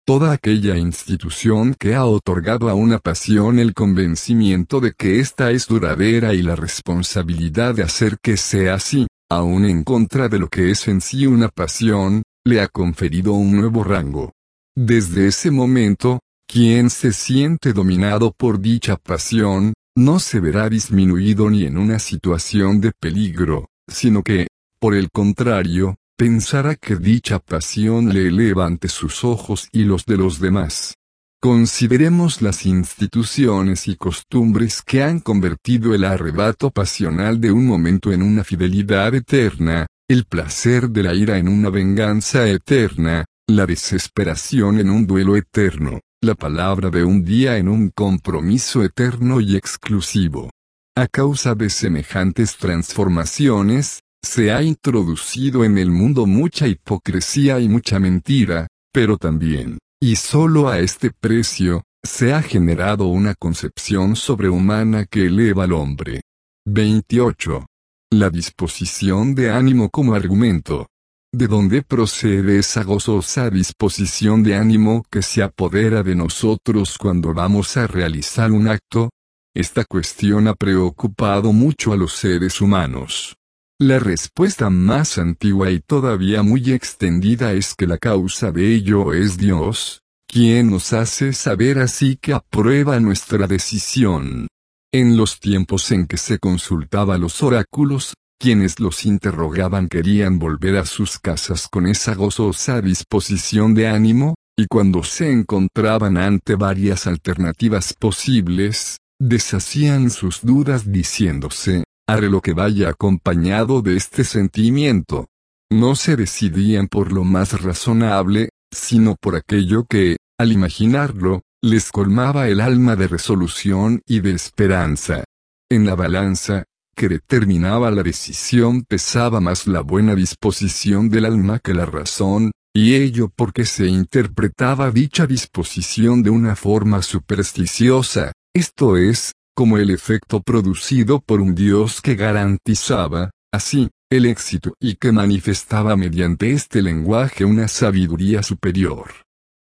Toda aquella institución que ha otorgado a una pasión el convencimiento de que ésta es duradera y la responsabilidad de hacer que sea así, aun en contra de lo que es en sí una pasión, le ha conferido un nuevo rango. Desde ese momento, quien se siente dominado por dicha pasión, no se verá disminuido ni en una situación de peligro, sino que, por el contrario, pensará que dicha pasión le eleva ante sus ojos y los de los demás. Consideremos las instituciones y costumbres que han convertido el arrebato pasional de un momento en una fidelidad eterna, el placer de la ira en una venganza eterna, la desesperación en un duelo eterno, la palabra de un día en un compromiso eterno y exclusivo. A causa de semejantes transformaciones, se ha introducido en el mundo mucha hipocresía y mucha mentira, pero también, y solo a este precio, se ha generado una concepción sobrehumana que eleva al hombre. 28. La disposición de ánimo como argumento. ¿De dónde procede esa gozosa disposición de ánimo que se apodera de nosotros cuando vamos a realizar un acto? Esta cuestión ha preocupado mucho a los seres humanos. La respuesta más antigua y todavía muy extendida es que la causa de ello es Dios, quien nos hace saber así que aprueba nuestra decisión. En los tiempos en que se consultaba los oráculos, quienes los interrogaban querían volver a sus casas con esa gozosa disposición de ánimo, y cuando se encontraban ante varias alternativas posibles, deshacían sus dudas diciéndose, haré lo que vaya acompañado de este sentimiento. No se decidían por lo más razonable, sino por aquello que, al imaginarlo, les colmaba el alma de resolución y de esperanza. En la balanza, que determinaba la decisión pesaba más la buena disposición del alma que la razón, y ello porque se interpretaba dicha disposición de una forma supersticiosa, esto es, como el efecto producido por un Dios que garantizaba, así, el éxito y que manifestaba mediante este lenguaje una sabiduría superior.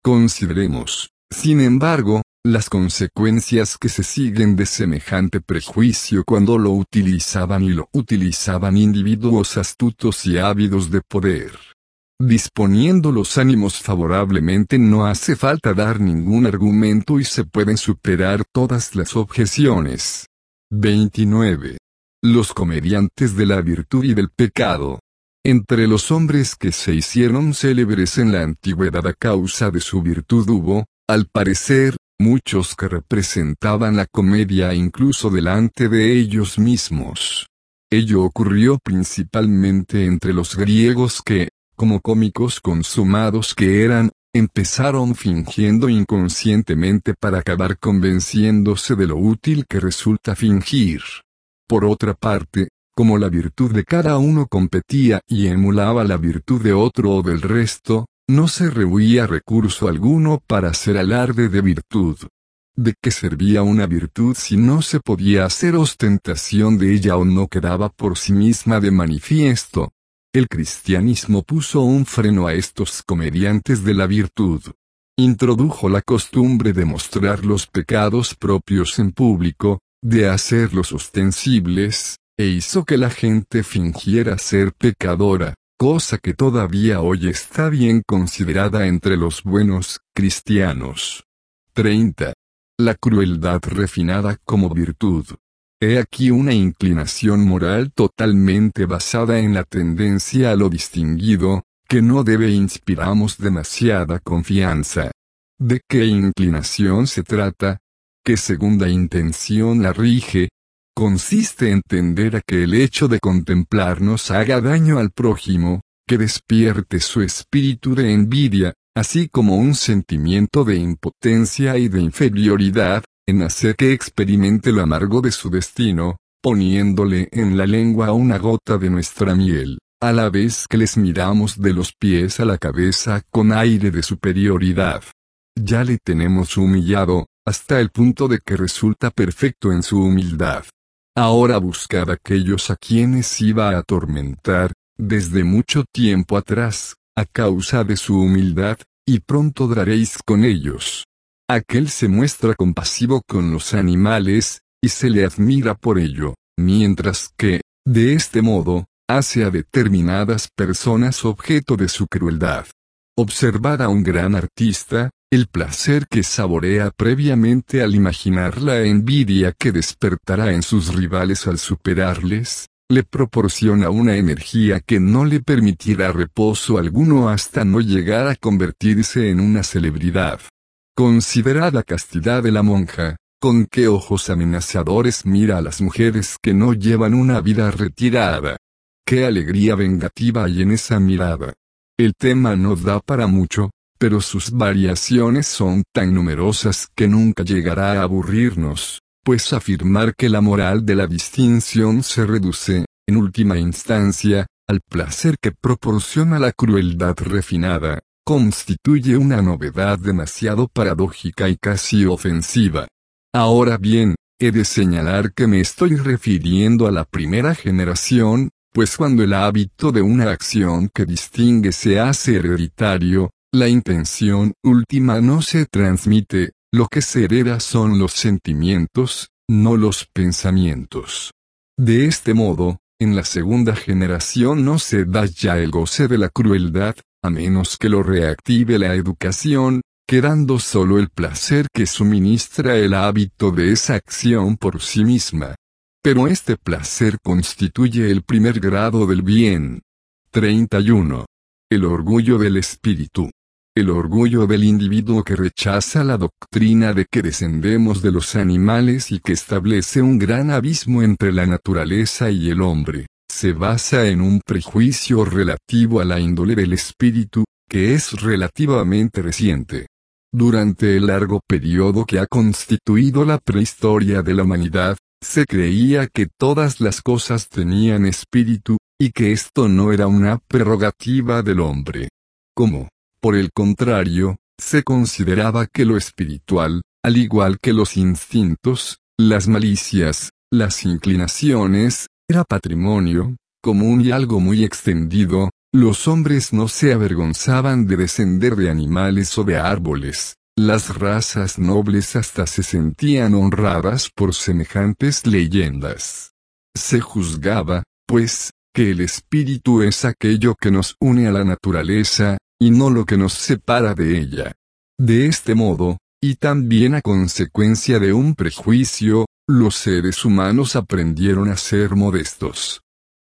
Consideremos, sin embargo, las consecuencias que se siguen de semejante prejuicio cuando lo utilizaban y lo utilizaban individuos astutos y ávidos de poder. Disponiendo los ánimos favorablemente no hace falta dar ningún argumento y se pueden superar todas las objeciones. 29. Los comediantes de la virtud y del pecado. Entre los hombres que se hicieron célebres en la antigüedad a causa de su virtud hubo, al parecer, muchos que representaban la comedia incluso delante de ellos mismos. Ello ocurrió principalmente entre los griegos que, como cómicos consumados que eran, empezaron fingiendo inconscientemente para acabar convenciéndose de lo útil que resulta fingir. Por otra parte, como la virtud de cada uno competía y emulaba la virtud de otro o del resto, no se rehuía recurso alguno para hacer alarde de virtud. ¿De qué servía una virtud si no se podía hacer ostentación de ella o no quedaba por sí misma de manifiesto? El cristianismo puso un freno a estos comediantes de la virtud. Introdujo la costumbre de mostrar los pecados propios en público, de hacerlos ostensibles, e hizo que la gente fingiera ser pecadora, cosa que todavía hoy está bien considerada entre los buenos cristianos. 30. La crueldad refinada como virtud. He aquí una inclinación moral totalmente basada en la tendencia a lo distinguido, que no debe inspiramos demasiada confianza. ¿De qué inclinación se trata? ¿Qué segunda intención la rige? Consiste en tender a que el hecho de contemplarnos haga daño al prójimo, que despierte su espíritu de envidia, así como un sentimiento de impotencia y de inferioridad, en hacer que experimente lo amargo de su destino, poniéndole en la lengua una gota de nuestra miel, a la vez que les miramos de los pies a la cabeza con aire de superioridad. Ya le tenemos humillado, hasta el punto de que resulta perfecto en su humildad. Ahora buscad aquellos a quienes iba a atormentar, desde mucho tiempo atrás, a causa de su humildad, y pronto daréis con ellos. Aquel se muestra compasivo con los animales, y se le admira por ello, mientras que, de este modo, hace a determinadas personas objeto de su crueldad. Observar a un gran artista, el placer que saborea previamente al imaginar la envidia que despertará en sus rivales al superarles, le proporciona una energía que no le permitirá reposo alguno hasta no llegar a convertirse en una celebridad. Considerad la castidad de la monja, con qué ojos amenazadores mira a las mujeres que no llevan una vida retirada. Qué alegría vengativa hay en esa mirada. El tema no da para mucho, pero sus variaciones son tan numerosas que nunca llegará a aburrirnos, pues afirmar que la moral de la distinción se reduce, en última instancia, al placer que proporciona la crueldad refinada, constituye una novedad demasiado paradójica y casi ofensiva. Ahora bien, he de señalar que me estoy refiriendo a la primera generación, pues cuando el hábito de una acción que distingue se hace hereditario, la intención última no se transmite, lo que se hereda son los sentimientos, no los pensamientos. De este modo, en la segunda generación no se da ya el goce de la crueldad, a menos que lo reactive la educación, quedando solo el placer que suministra el hábito de esa acción por sí misma. Pero este placer constituye el primer grado del bien. 31. El orgullo del espíritu. El orgullo del individuo que rechaza la doctrina de que descendemos de los animales y que establece un gran abismo entre la naturaleza y el hombre, se basa en un prejuicio relativo a la índole del espíritu, que es relativamente reciente. Durante el largo periodo que ha constituido la prehistoria de la humanidad, se creía que todas las cosas tenían espíritu, y que esto no era una prerrogativa del hombre. Como, por el contrario, se consideraba que lo espiritual, al igual que los instintos, las malicias, las inclinaciones, era patrimonio, común y algo muy extendido, los hombres no se avergonzaban de descender de animales o de árboles, las razas nobles hasta se sentían honradas por semejantes leyendas. Se juzgaba, pues, que el espíritu es aquello que nos une a la naturaleza, y no lo que nos separa de ella. De este modo, y también a consecuencia de un prejuicio, los seres humanos aprendieron a ser modestos.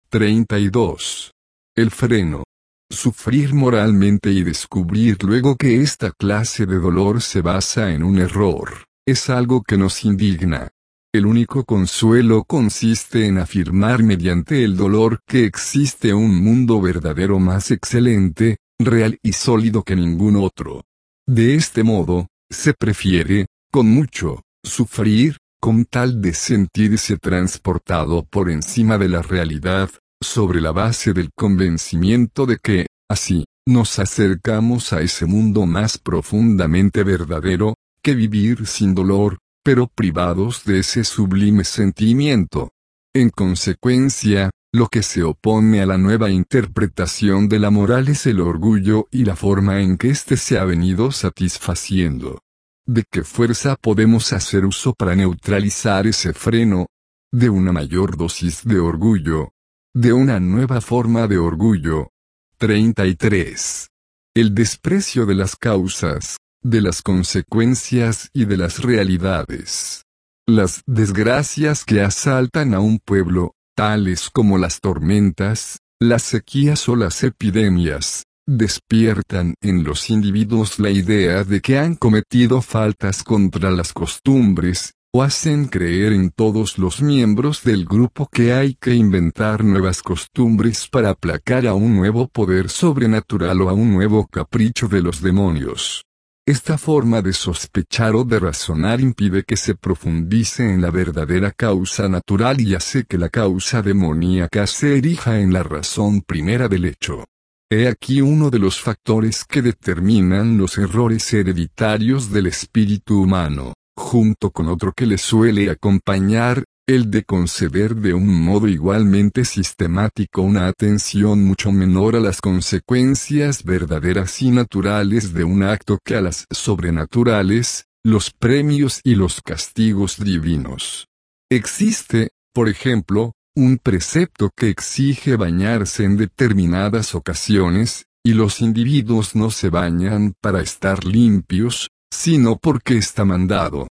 32. El freno. Sufrir moralmente y descubrir luego que esta clase de dolor se basa en un error, es algo que nos indigna. El único consuelo consiste en afirmar mediante el dolor que existe un mundo verdadero más excelente, real y sólido que ningún otro. De este modo, se prefiere, con mucho, sufrir, con tal de sentirse transportado por encima de la realidad, sobre la base del convencimiento de que, así, nos acercamos a ese mundo más profundamente verdadero, que vivir sin dolor, pero privados de ese sublime sentimiento. En consecuencia, lo que se opone a la nueva interpretación de la moral es el orgullo y la forma en que éste se ha venido satisfaciendo. ¿De qué fuerza podemos hacer uso para neutralizar ese freno? De una mayor dosis de orgullo, de una nueva forma de orgullo. 33. El desprecio de las causas, de las consecuencias y de las realidades. Las desgracias que asaltan a un pueblo, tales como las tormentas, las sequías o las epidemias, despiertan en los individuos la idea de que han cometido faltas contra las costumbres, hacen creer en todos los miembros del grupo que hay que inventar nuevas costumbres para aplacar a un nuevo poder sobrenatural o a un nuevo capricho de los demonios. Esta forma de sospechar o de razonar impide que se profundice en la verdadera causa natural y hace que la causa demoníaca se erija en la razón primera del hecho. He aquí uno de los factores que determinan los errores hereditarios del espíritu humano, junto con otro que le suele acompañar, el de conceder de un modo igualmente sistemático una atención mucho menor a las consecuencias verdaderas y naturales de un acto que a las sobrenaturales, los premios y los castigos divinos. Existe, por ejemplo, un precepto que exige bañarse en determinadas ocasiones, y los individuos no se bañan para estar limpios, sino porque está mandado.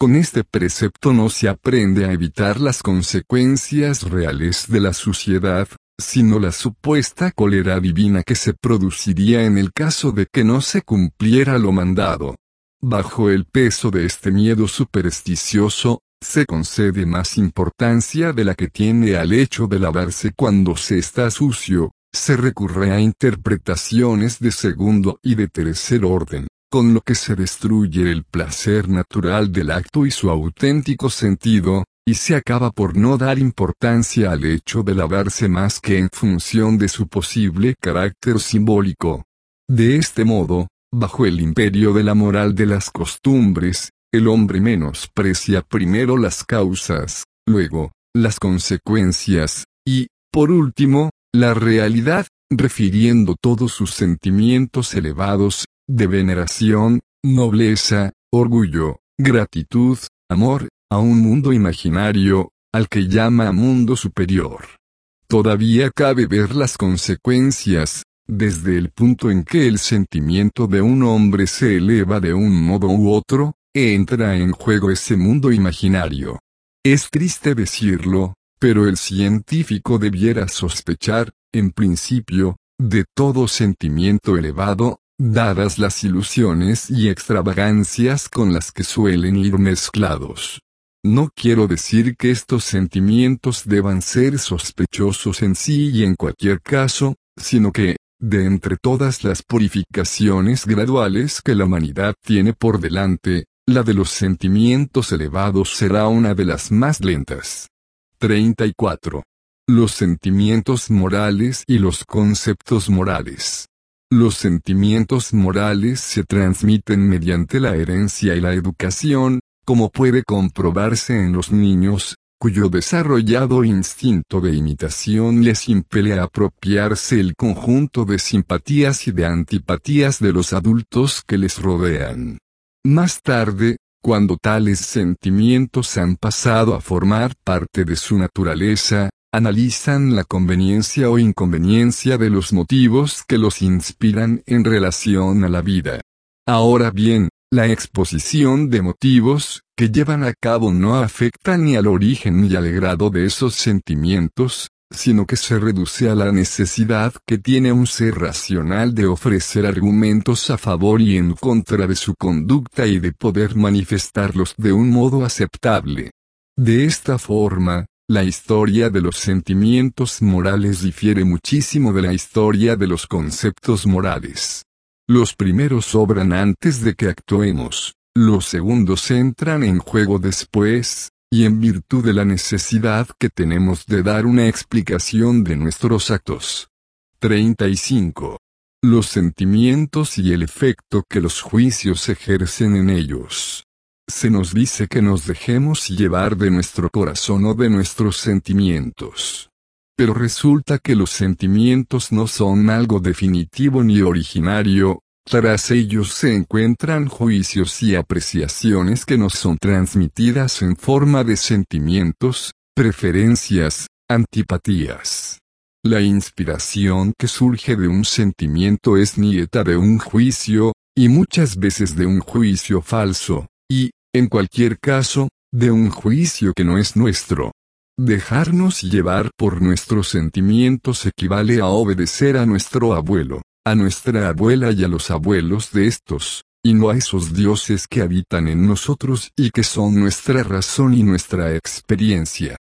Con este precepto no se aprende a evitar las consecuencias reales de la suciedad, sino la supuesta cólera divina que se produciría en el caso de que no se cumpliera lo mandado. Bajo el peso de este miedo supersticioso, se concede más importancia de la que tiene al hecho de lavarse cuando se está sucio, se recurre a interpretaciones de segundo y de tercer orden, con lo que se destruye el placer natural del acto y su auténtico sentido, y se acaba por no dar importancia al hecho de lavarse más que en función de su posible carácter simbólico. De este modo, bajo el imperio de la moral de las costumbres, el hombre menosprecia primero las causas, luego, las consecuencias, y, por último, la realidad, refiriendo todos sus sentimientos elevados, de veneración, nobleza, orgullo, gratitud, amor, a un mundo imaginario, al que llama mundo superior. Todavía cabe ver las consecuencias, desde el punto en que el sentimiento de un hombre se eleva de un modo u otro, entra en juego ese mundo imaginario. Es triste decirlo, pero el científico debiera sospechar, en principio, de todo sentimiento elevado, dadas las ilusiones y extravagancias con las que suelen ir mezclados. No quiero decir que estos sentimientos deban ser sospechosos en sí y en cualquier caso, sino que, de entre todas las purificaciones graduales que la humanidad tiene por delante, la de los sentimientos elevados será una de las más lentas. 34. Los sentimientos morales y los conceptos morales. Los sentimientos morales se transmiten mediante la herencia y la educación, como puede comprobarse en los niños, cuyo desarrollado instinto de imitación les impele a apropiarse el conjunto de simpatías y de antipatías de los adultos que les rodean. Más tarde, cuando tales sentimientos han pasado a formar parte de su naturaleza, analizan la conveniencia o inconveniencia de los motivos que los inspiran en relación a la vida. Ahora bien, la exposición de motivos que llevan a cabo no afecta ni al origen ni al grado de esos sentimientos, sino que se reduce a la necesidad que tiene un ser racional de ofrecer argumentos a favor y en contra de su conducta y de poder manifestarlos de un modo aceptable. De esta forma, la historia de los sentimientos morales difiere muchísimo de la historia de los conceptos morales. Los primeros obran antes de que actuemos, los segundos entran en juego después, y en virtud de la necesidad que tenemos de dar una explicación de nuestros actos. 35. Los sentimientos y el efecto que los juicios ejercen en ellos. Se nos dice que nos dejemos llevar de nuestro corazón o de nuestros sentimientos. Pero resulta que los sentimientos no son algo definitivo ni originario, tras ellos se encuentran juicios y apreciaciones que nos son transmitidas en forma de sentimientos, preferencias, antipatías. La inspiración que surge de un sentimiento es nieta de un juicio, y muchas veces de un juicio falso, y, en cualquier caso, de un juicio que no es nuestro. Dejarnos llevar por nuestros sentimientos equivale a obedecer a nuestro abuelo a nuestra abuela y a los abuelos de estos, y no a esos dioses que habitan en nosotros y que son nuestra razón y nuestra experiencia.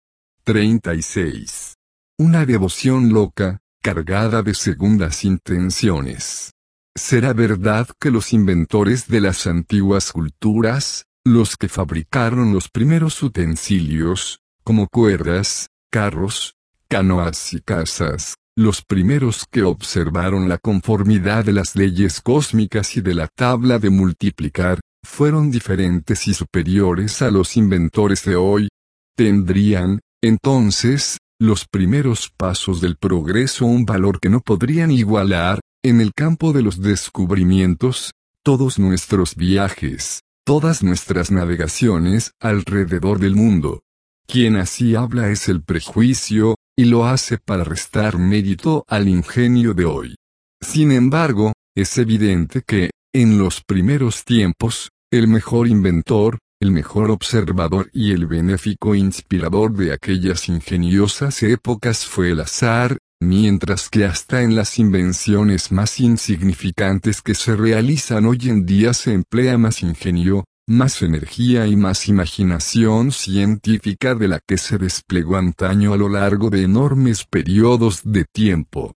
36. Una devoción loca, cargada de segundas intenciones. ¿Será verdad que los inventores de las antiguas culturas, los que fabricaron los primeros utensilios, como cuerdas, carros, canoas y casas, los primeros que observaron la conformidad de las leyes cósmicas y de la tabla de multiplicar, fueron diferentes y superiores a los inventores de hoy? Tendrían, entonces, los primeros pasos del progreso un valor que no podrían igualar, en el campo de los descubrimientos, todos nuestros viajes, todas nuestras navegaciones alrededor del mundo. Quien así habla es el prejuicio, y lo hace para restar mérito al ingenio de hoy. Sin embargo, es evidente que, en los primeros tiempos, el mejor inventor, el mejor observador y el benéfico inspirador de aquellas ingeniosas épocas fue el azar, mientras que hasta en las invenciones más insignificantes que se realizan hoy en día se emplea más ingenio, más energía y más imaginación científica de la que se desplegó antaño a lo largo de enormes periodos de tiempo.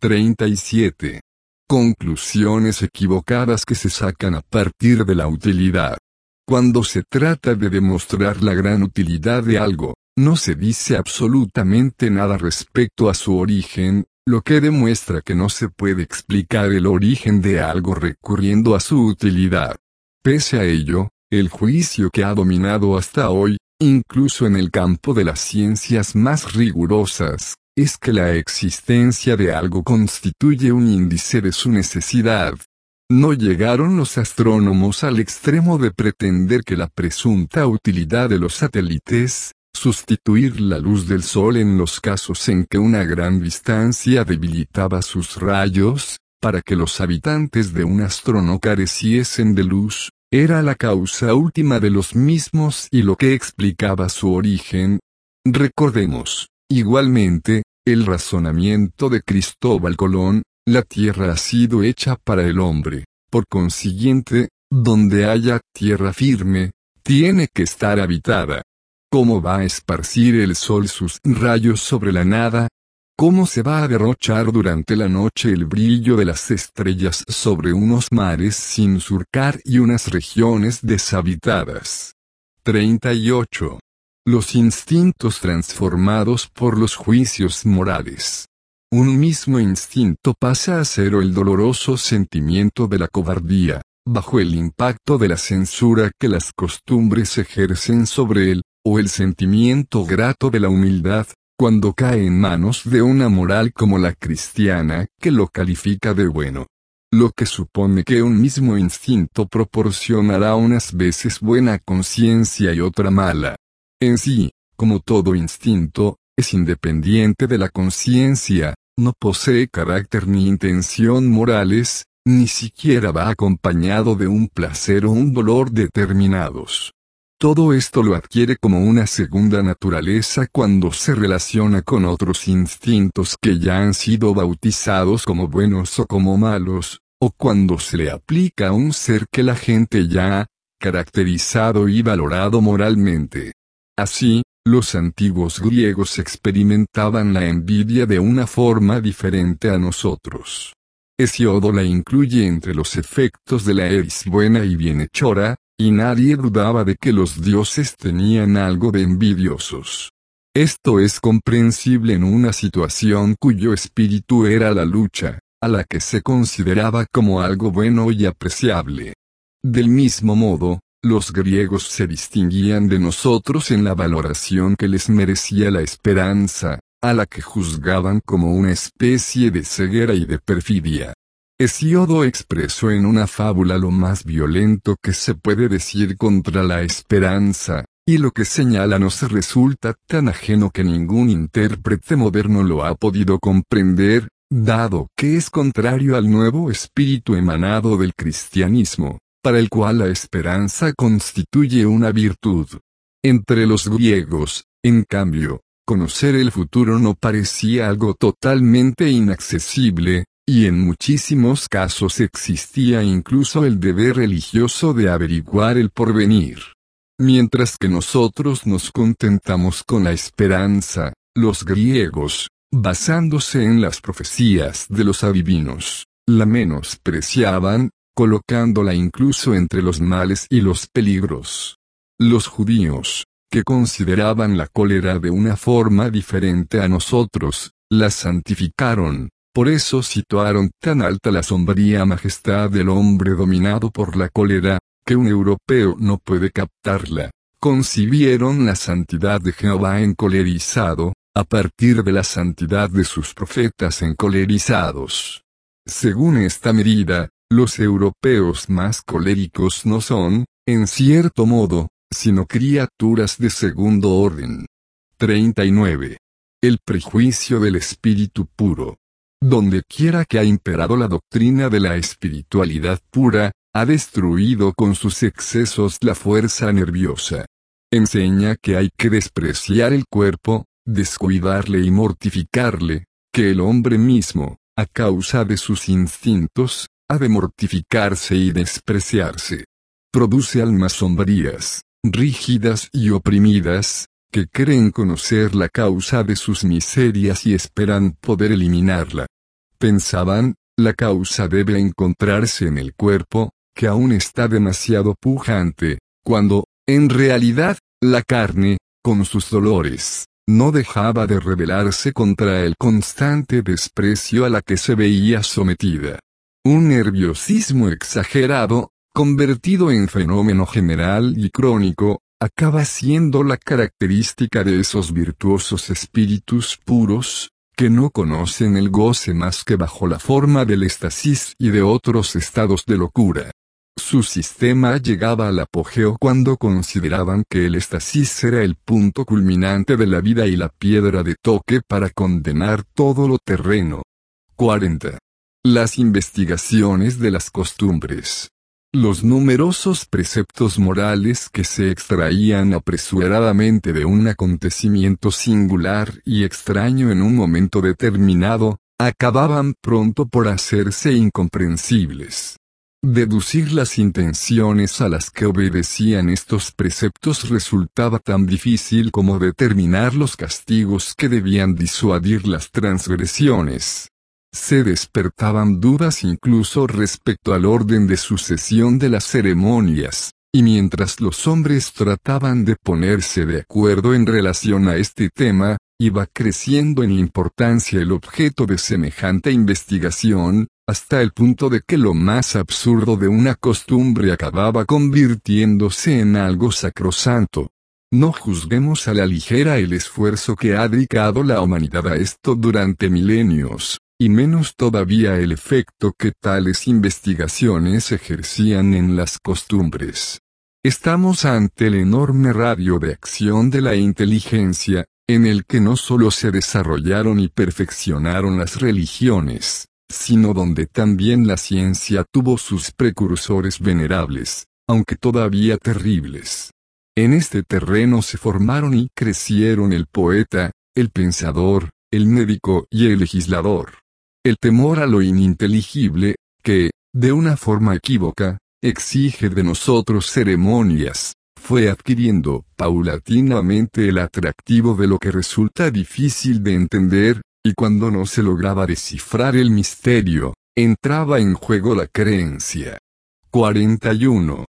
37. Conclusiones equivocadas que se sacan a partir de la utilidad. Cuando se trata de demostrar la gran utilidad de algo, no se dice absolutamente nada respecto a su origen, lo que demuestra que no se puede explicar el origen de algo recurriendo a su utilidad. Pese a ello, el juicio que ha dominado hasta hoy, incluso en el campo de las ciencias más rigurosas, es que la existencia de algo constituye un índice de su necesidad. No llegaron los astrónomos al extremo de pretender que la presunta utilidad de los satélites, sustituir la luz del Sol en los casos en que una gran distancia debilitaba sus rayos, para que los habitantes de un astro no careciesen de luz, era la causa última de los mismos y lo que explicaba su origen. Recordemos, igualmente, el razonamiento de Cristóbal Colón, la tierra ha sido hecha para el hombre, por consiguiente, donde haya tierra firme, tiene que estar habitada. ¿Cómo va a esparcir el sol sus rayos sobre la nada? ¿Cómo se va a derrochar durante la noche el brillo de las estrellas sobre unos mares sin surcar y unas regiones deshabitadas? 38. Los instintos transformados por los juicios morales. Un mismo instinto pasa a ser el doloroso sentimiento de la cobardía, bajo el impacto de la censura que las costumbres ejercen sobre él, o el sentimiento grato de la humildad, cuando cae en manos de una moral como la cristiana, que lo califica de bueno. Lo que supone que un mismo instinto proporcionará unas veces buena conciencia y otra mala. En sí, como todo instinto, es independiente de la conciencia, no posee carácter ni intención morales, ni siquiera va acompañado de un placer o un dolor determinados. Todo esto lo adquiere como una segunda naturaleza cuando se relaciona con otros instintos que ya han sido bautizados como buenos o como malos, o cuando se le aplica a un ser que la gente ya ha caracterizado y valorado moralmente. Así, los antiguos griegos experimentaban la envidia de una forma diferente a nosotros. Hesiodo la incluye entre los efectos de la eris buena y bienhechora, y nadie dudaba de que los dioses tenían algo de envidiosos. Esto es comprensible en una situación cuyo espíritu era la lucha, a la que se consideraba como algo bueno y apreciable. Del mismo modo, los griegos se distinguían de nosotros en la valoración que les merecía la esperanza, a la que juzgaban como una especie de ceguera y de perfidia. Hesiodo expresó en una fábula lo más violento que se puede decir contra la esperanza, y lo que señala nos resulta tan ajeno que ningún intérprete moderno lo ha podido comprender, dado que es contrario al nuevo espíritu emanado del cristianismo, para el cual la esperanza constituye una virtud. Entre los griegos, en cambio, conocer el futuro no parecía algo totalmente inaccesible, y en muchísimos casos existía incluso el deber religioso de averiguar el porvenir. Mientras que nosotros nos contentamos con la esperanza, los griegos, basándose en las profecías de los adivinos, La menospreciaban, colocándola incluso entre los males y los peligros. Los judíos, que consideraban la cólera de una forma diferente a nosotros, la santificaron, por eso situaron tan alta la sombría majestad del hombre dominado por la cólera, que un europeo no puede captarla. Concibieron la santidad de Jehová encolerizado, a partir de la santidad de sus profetas encolerizados. Según esta medida, los europeos más coléricos no son, en cierto modo, sino criaturas de segundo orden. 39. El prejuicio del espíritu puro. Donde quiera que ha imperado la doctrina de la espiritualidad pura, ha destruido con sus excesos la fuerza nerviosa. Enseña que hay que despreciar el cuerpo, descuidarle y mortificarle, que el hombre mismo, a causa de sus instintos, ha de mortificarse y despreciarse. Produce almas sombrías, rígidas y oprimidas, que creen conocer la causa de sus miserias y esperan poder eliminarla. Pensaban, la causa debe encontrarse en el cuerpo, que aún está demasiado pujante, cuando, en realidad, la carne, con sus dolores, no dejaba de rebelarse contra el constante desprecio a la que se veía sometida. Un nerviosismo exagerado, convertido en fenómeno general y crónico, acaba siendo la característica de esos virtuosos espíritus puros, que no conocen el goce más que bajo la forma del éxtasis y de otros estados de locura. Su sistema llegaba al apogeo cuando consideraban que el éxtasis era el punto culminante de la vida y la piedra de toque para condenar todo lo terreno. 40. Las investigaciones de las costumbres. Los numerosos preceptos morales que se extraían apresuradamente de un acontecimiento singular y extraño en un momento determinado, acababan pronto por hacerse incomprensibles. Deducir las intenciones a las que obedecían estos preceptos resultaba tan difícil como determinar los castigos que debían disuadir las transgresiones. Se despertaban dudas incluso respecto al orden de sucesión de las ceremonias, y mientras los hombres trataban de ponerse de acuerdo en relación a este tema, iba creciendo en importancia el objeto de semejante investigación, hasta el punto de que lo más absurdo de una costumbre acababa convirtiéndose en algo sacrosanto. No juzguemos a la ligera el esfuerzo que ha dedicado la humanidad a esto durante milenios, y menos todavía el efecto que tales investigaciones ejercían en las costumbres. Estamos ante el enorme radio de acción de la inteligencia, en el que no solo se desarrollaron y perfeccionaron las religiones, sino donde también la ciencia tuvo sus precursores venerables, aunque todavía terribles. En este terreno se formaron y crecieron el poeta, el pensador, el médico y el legislador. El temor a lo ininteligible, que, de una forma equívoca, exige de nosotros ceremonias, fue adquiriendo paulatinamente el atractivo de lo que resulta difícil de entender, y cuando no se lograba descifrar el misterio, entraba en juego la creencia. 41.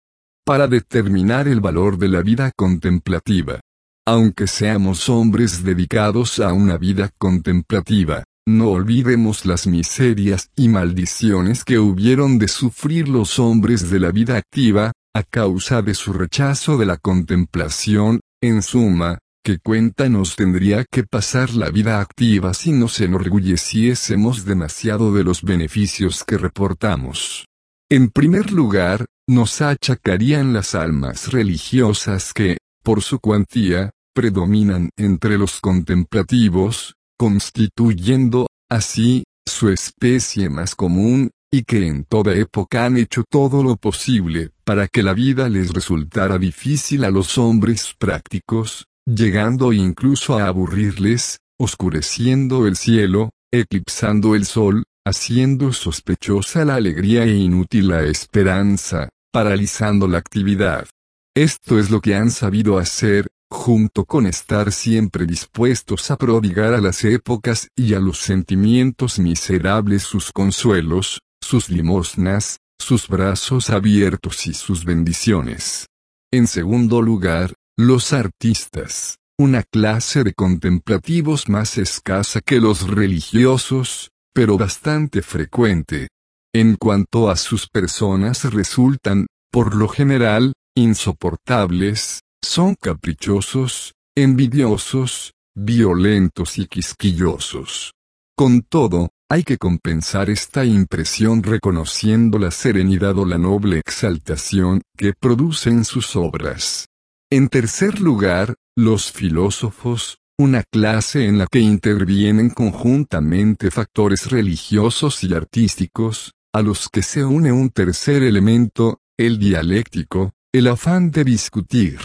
Para determinar el valor de la vida contemplativa. Aunque seamos hombres dedicados a una vida contemplativa, no olvidemos las miserias y maldiciones que hubieron de sufrir los hombres de la vida activa, a causa de su rechazo de la contemplación, en suma, ¿Qué cuenta nos tendría que pasar la vida activa si nos enorgulleciésemos demasiado de los beneficios que reportamos? En primer lugar, nos achacarían las almas religiosas que, por su cuantía, predominan entre los contemplativos, constituyendo, así, su especie más común, y que en toda época han hecho todo lo posible para que la vida les resultara difícil a los hombres prácticos, llegando incluso a aburrirles, oscureciendo el cielo, eclipsando el sol, haciendo sospechosa la alegría e inútil la esperanza, paralizando la actividad. Esto es lo que han sabido hacer, junto con estar siempre dispuestos a prodigar a las épocas y a los sentimientos miserables sus consuelos, sus limosnas, sus brazos abiertos y sus bendiciones. En segundo lugar, los artistas, una clase de contemplativos más escasa que los religiosos, pero bastante frecuente. En cuanto a sus personas resultan, por lo general, insoportables, son caprichosos, envidiosos, violentos y quisquillosos. Con todo, hay que compensar esta impresión reconociendo la serenidad o la noble exaltación que producen sus obras. En tercer lugar, los filósofos, una clase en la que intervienen conjuntamente factores religiosos y artísticos, a los que se une un tercer elemento, el dialéctico, el afán de discutir.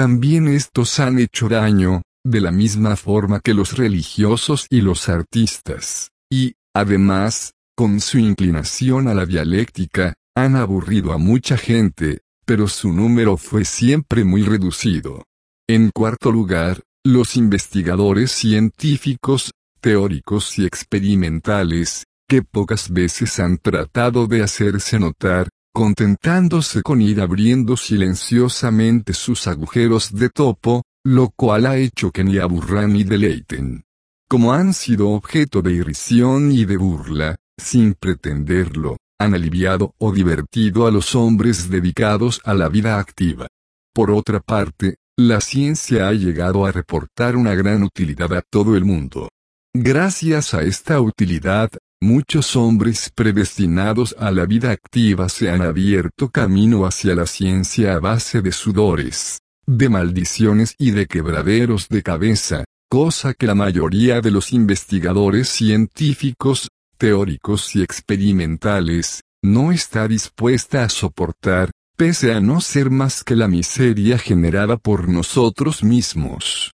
También estos han hecho daño, de la misma forma que los religiosos y los artistas, y, además, con su inclinación a la dialéctica, han aburrido a mucha gente, pero su número fue siempre muy reducido. En cuarto lugar, los investigadores científicos, teóricos y experimentales, que pocas veces han tratado de hacerse notar, contentándose con ir abriendo silenciosamente sus agujeros de topo, lo cual ha hecho que ni aburran ni deleiten. Como han sido objeto de irrisión y de burla, sin pretenderlo, han aliviado o divertido a los hombres dedicados a la vida activa. Por otra parte, la ciencia ha llegado a reportar una gran utilidad a todo el mundo. Gracias a esta utilidad, muchos hombres predestinados a la vida activa se han abierto camino hacia la ciencia a base de sudores, de maldiciones y de quebraderos de cabeza, cosa que la mayoría de los investigadores científicos, teóricos y experimentales, no está dispuesta a soportar, pese a no ser más que la miseria generada por nosotros mismos.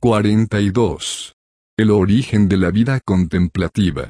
42. El origen de la vida contemplativa.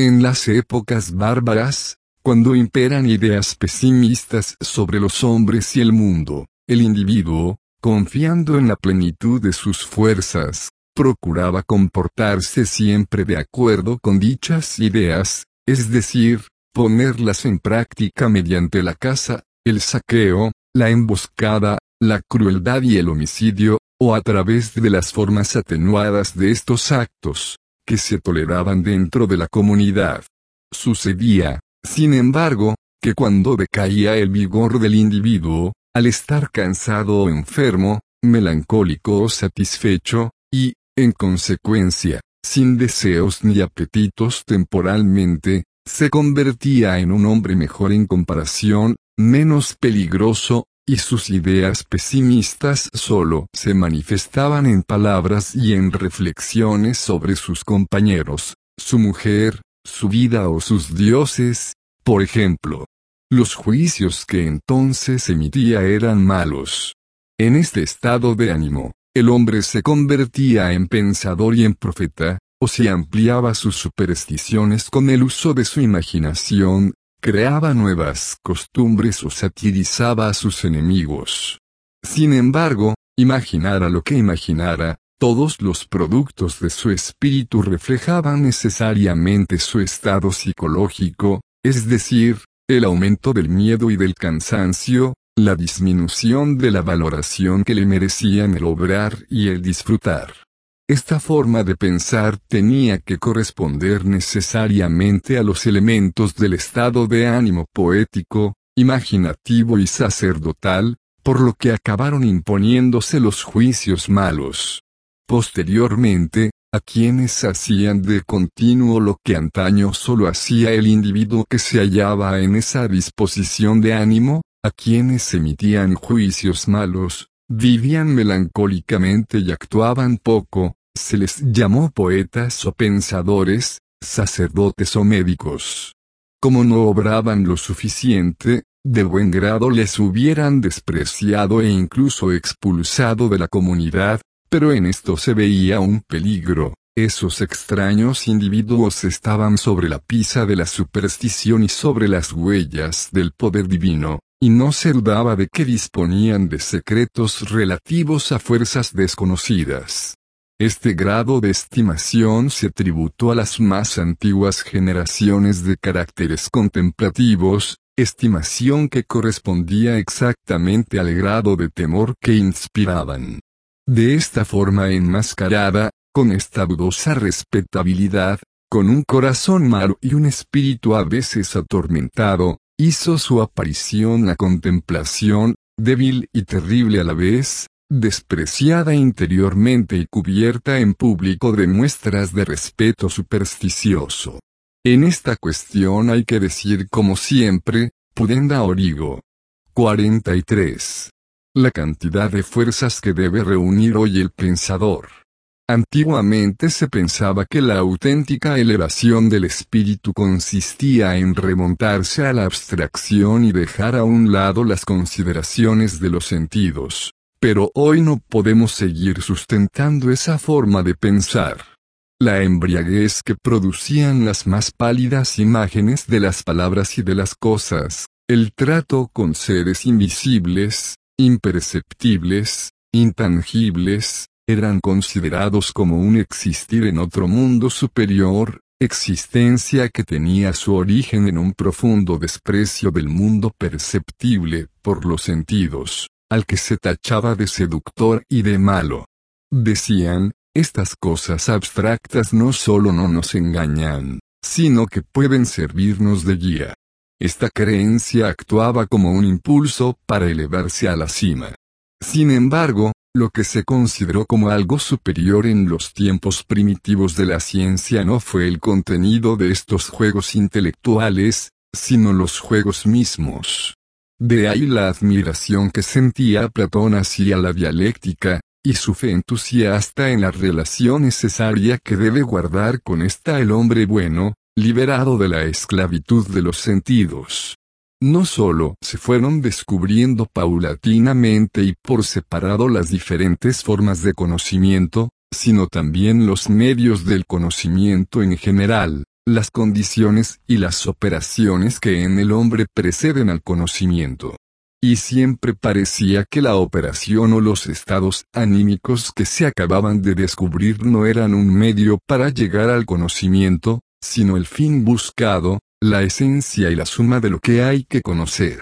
En las épocas bárbaras, cuando imperan ideas pesimistas sobre los hombres y el mundo, el individuo, confiando en la plenitud de sus fuerzas, procuraba comportarse siempre de acuerdo con dichas ideas, es decir, ponerlas en práctica mediante la caza, el saqueo, la emboscada, la crueldad y el homicidio, o a través de las formas atenuadas de estos actos, que se toleraban dentro de la comunidad. Sucedía, sin embargo, que cuando decaía el vigor del individuo, al estar cansado o enfermo, melancólico o satisfecho, y, en consecuencia, sin deseos ni apetitos temporalmente, se convertía en un hombre mejor en comparación, menos peligroso, y sus ideas pesimistas solo se manifestaban en palabras y en reflexiones sobre sus compañeros, su mujer, su vida o sus dioses, por ejemplo. Los juicios que entonces emitía eran malos. En este estado de ánimo, el hombre se convertía en pensador y en profeta, o si ampliaba sus supersticiones con el uso de su imaginación, creaba nuevas costumbres o satirizaba a sus enemigos. Sin embargo, imaginara lo que imaginara, todos los productos de su espíritu reflejaban necesariamente su estado psicológico, es decir, el aumento del miedo y del cansancio, la disminución de la valoración que le merecían el obrar y el disfrutar. Esta forma de pensar tenía que corresponder necesariamente a los elementos del estado de ánimo poético, imaginativo y sacerdotal, por lo que acabaron imponiéndose los juicios malos. Posteriormente, a quienes hacían de continuo lo que antaño solo hacía el individuo que se hallaba en esa disposición de ánimo, a quienes emitían juicios malos, vivían melancólicamente y actuaban poco, se les llamó poetas o pensadores, sacerdotes o médicos. Como no obraban lo suficiente, de buen grado les hubieran despreciado e incluso expulsado de la comunidad, pero en esto se veía un peligro, esos extraños individuos estaban sobre la pisa de la superstición y sobre las huellas del poder divino, y no se dudaba de que disponían de secretos relativos a fuerzas desconocidas. Este grado de estimación se tributó a las más antiguas generaciones de caracteres contemplativos, estimación que correspondía exactamente al grado de temor que inspiraban. De esta forma enmascarada, con esta dudosa respetabilidad, con un corazón malo y un espíritu a veces atormentado, hizo su aparición la contemplación, débil y terrible a la vez, despreciada interiormente y cubierta en público de muestras de respeto supersticioso. En esta cuestión hay que decir como siempre, Pudenda Origo. 43. La cantidad de fuerzas que debe reunir hoy el pensador. Antiguamente se pensaba que la auténtica elevación del espíritu consistía en remontarse a la abstracción y dejar a un lado las consideraciones de los sentidos. Pero hoy no podemos seguir sustentando esa forma de pensar. La embriaguez que producían las más pálidas imágenes de las palabras y de las cosas, el trato con seres invisibles, imperceptibles, intangibles, eran considerados como un existir en otro mundo superior, existencia que tenía su origen en un profundo desprecio del mundo perceptible por los sentidos al que se tachaba de seductor y de malo. Decían, estas cosas abstractas no solo no nos engañan, sino que pueden servirnos de guía. Esta creencia actuaba como un impulso para elevarse a la cima. Sin embargo, lo que se consideró como algo superior en los tiempos primitivos de la ciencia no fue el contenido de estos juegos intelectuales, sino los juegos mismos. De ahí la admiración que sentía Platón hacia la dialéctica, y su fe entusiasta en la relación necesaria que debe guardar con esta el hombre bueno, liberado de la esclavitud de los sentidos. No solo se fueron descubriendo paulatinamente y por separado las diferentes formas de conocimiento, sino también los medios del conocimiento en general, las condiciones y las operaciones que en el hombre preceden al conocimiento. Y siempre parecía que la operación o los estados anímicos que se acababan de descubrir no eran un medio para llegar al conocimiento, sino el fin buscado, la esencia y la suma de lo que hay que conocer.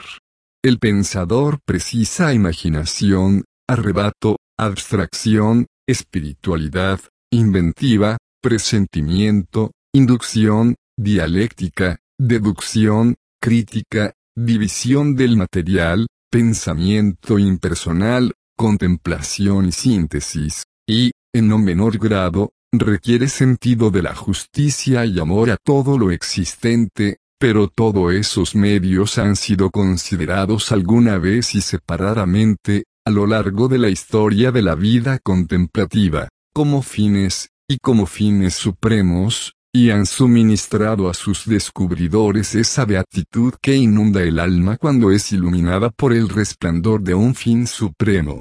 El pensador precisa imaginación, arrebato, abstracción, espiritualidad, inventiva, presentimiento, inducción, dialéctica, deducción, crítica, división del material, pensamiento impersonal, contemplación y síntesis, y, en no menor grado, requiere sentido de la justicia y amor a todo lo existente, pero todos esos medios han sido considerados alguna vez y separadamente, a lo largo de la historia de la vida contemplativa, como fines, y como fines supremos, y han suministrado a sus descubridores esa beatitud que inunda el alma cuando es iluminada por el resplandor de un fin supremo.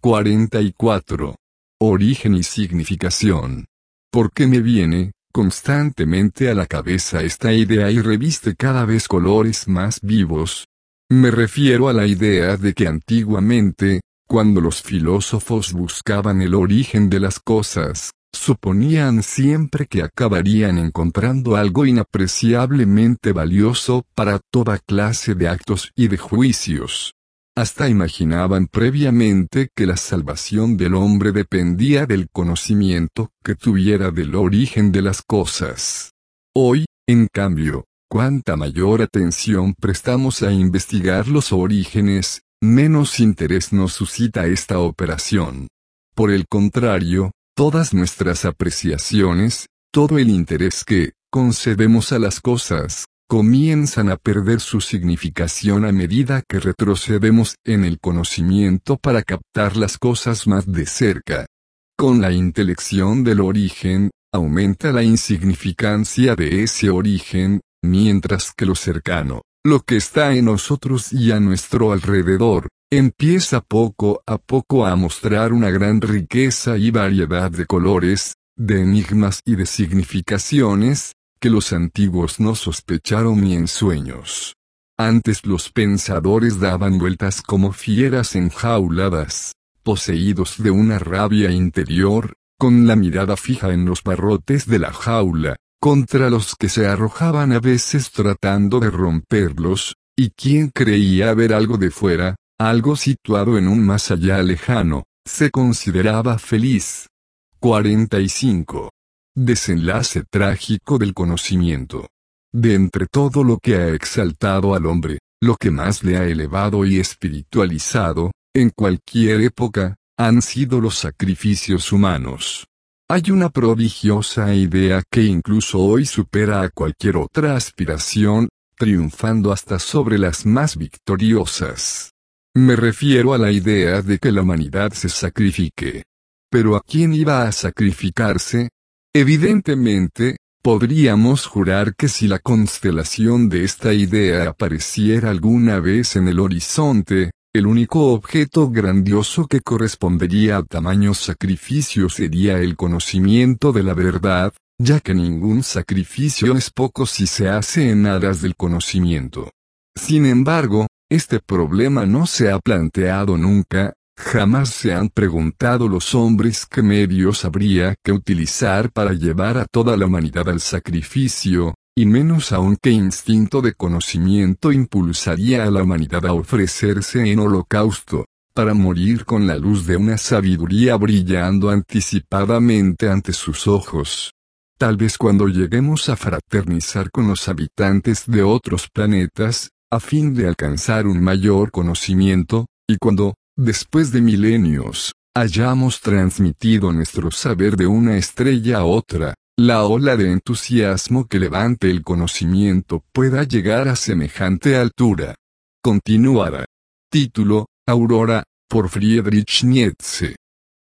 44. Origen y significación. ¿Por qué me viene, constantemente a la cabeza esta idea y reviste cada vez colores más vivos? Me refiero a la idea de que antiguamente, cuando los filósofos buscaban el origen de las cosas, Suponían siempre que acabarían encontrando algo inapreciablemente valioso para toda clase de actos y de juicios. Hasta imaginaban previamente que la salvación del hombre dependía del conocimiento que tuviera del origen de las cosas. Hoy, en cambio, cuanta mayor atención prestamos a investigar los orígenes, menos interés nos suscita esta operación. Por el contrario, todas nuestras apreciaciones, todo el interés que concedemos a las cosas, comienzan a perder su significación a medida que retrocedemos en el conocimiento para captar las cosas más de cerca. Con la intelección del origen, aumenta la insignificancia de ese origen, mientras que lo cercano, lo que está en nosotros y a nuestro alrededor, empieza poco a poco a mostrar una gran riqueza y variedad de colores, de enigmas y de significaciones, que los antiguos no sospecharon ni en sueños. Antes los pensadores daban vueltas como fieras enjauladas, poseídos de una rabia interior, con la mirada fija en los barrotes de la jaula, contra los que se arrojaban a veces tratando de romperlos, y quien creía ver algo de fuera, algo situado en un más allá lejano, se consideraba feliz. 45. Desenlace trágico del conocimiento. De entre todo lo que ha exaltado al hombre, lo que más le ha elevado y espiritualizado, en cualquier época, han sido los sacrificios humanos. Hay una prodigiosa idea que incluso hoy supera a cualquier otra aspiración, triunfando hasta sobre las más victoriosas. Me refiero a la idea de que la humanidad se sacrifique. Pero ¿a quién iba a sacrificarse? Evidentemente, podríamos jurar que si la constelación de esta idea apareciera alguna vez en el horizonte, el único objeto grandioso que correspondería a tamaño sacrificio sería el conocimiento de la verdad, ya que ningún sacrificio es poco si se hace en aras del conocimiento. Sin embargo, este problema no se ha planteado nunca, jamás se han preguntado los hombres qué medios habría que utilizar para llevar a toda la humanidad al sacrificio, y menos aún qué instinto de conocimiento impulsaría a la humanidad a ofrecerse en holocausto, para morir con la luz de una sabiduría brillando anticipadamente ante sus ojos. Tal vez cuando lleguemos a fraternizar con los habitantes de otros planetas, a fin de alcanzar un mayor conocimiento, y cuando, después de milenios, hayamos transmitido nuestro saber de una estrella a otra, la ola de entusiasmo que levante el conocimiento pueda llegar a semejante altura. Continuará. Título, Aurora, por Friedrich Nietzsche.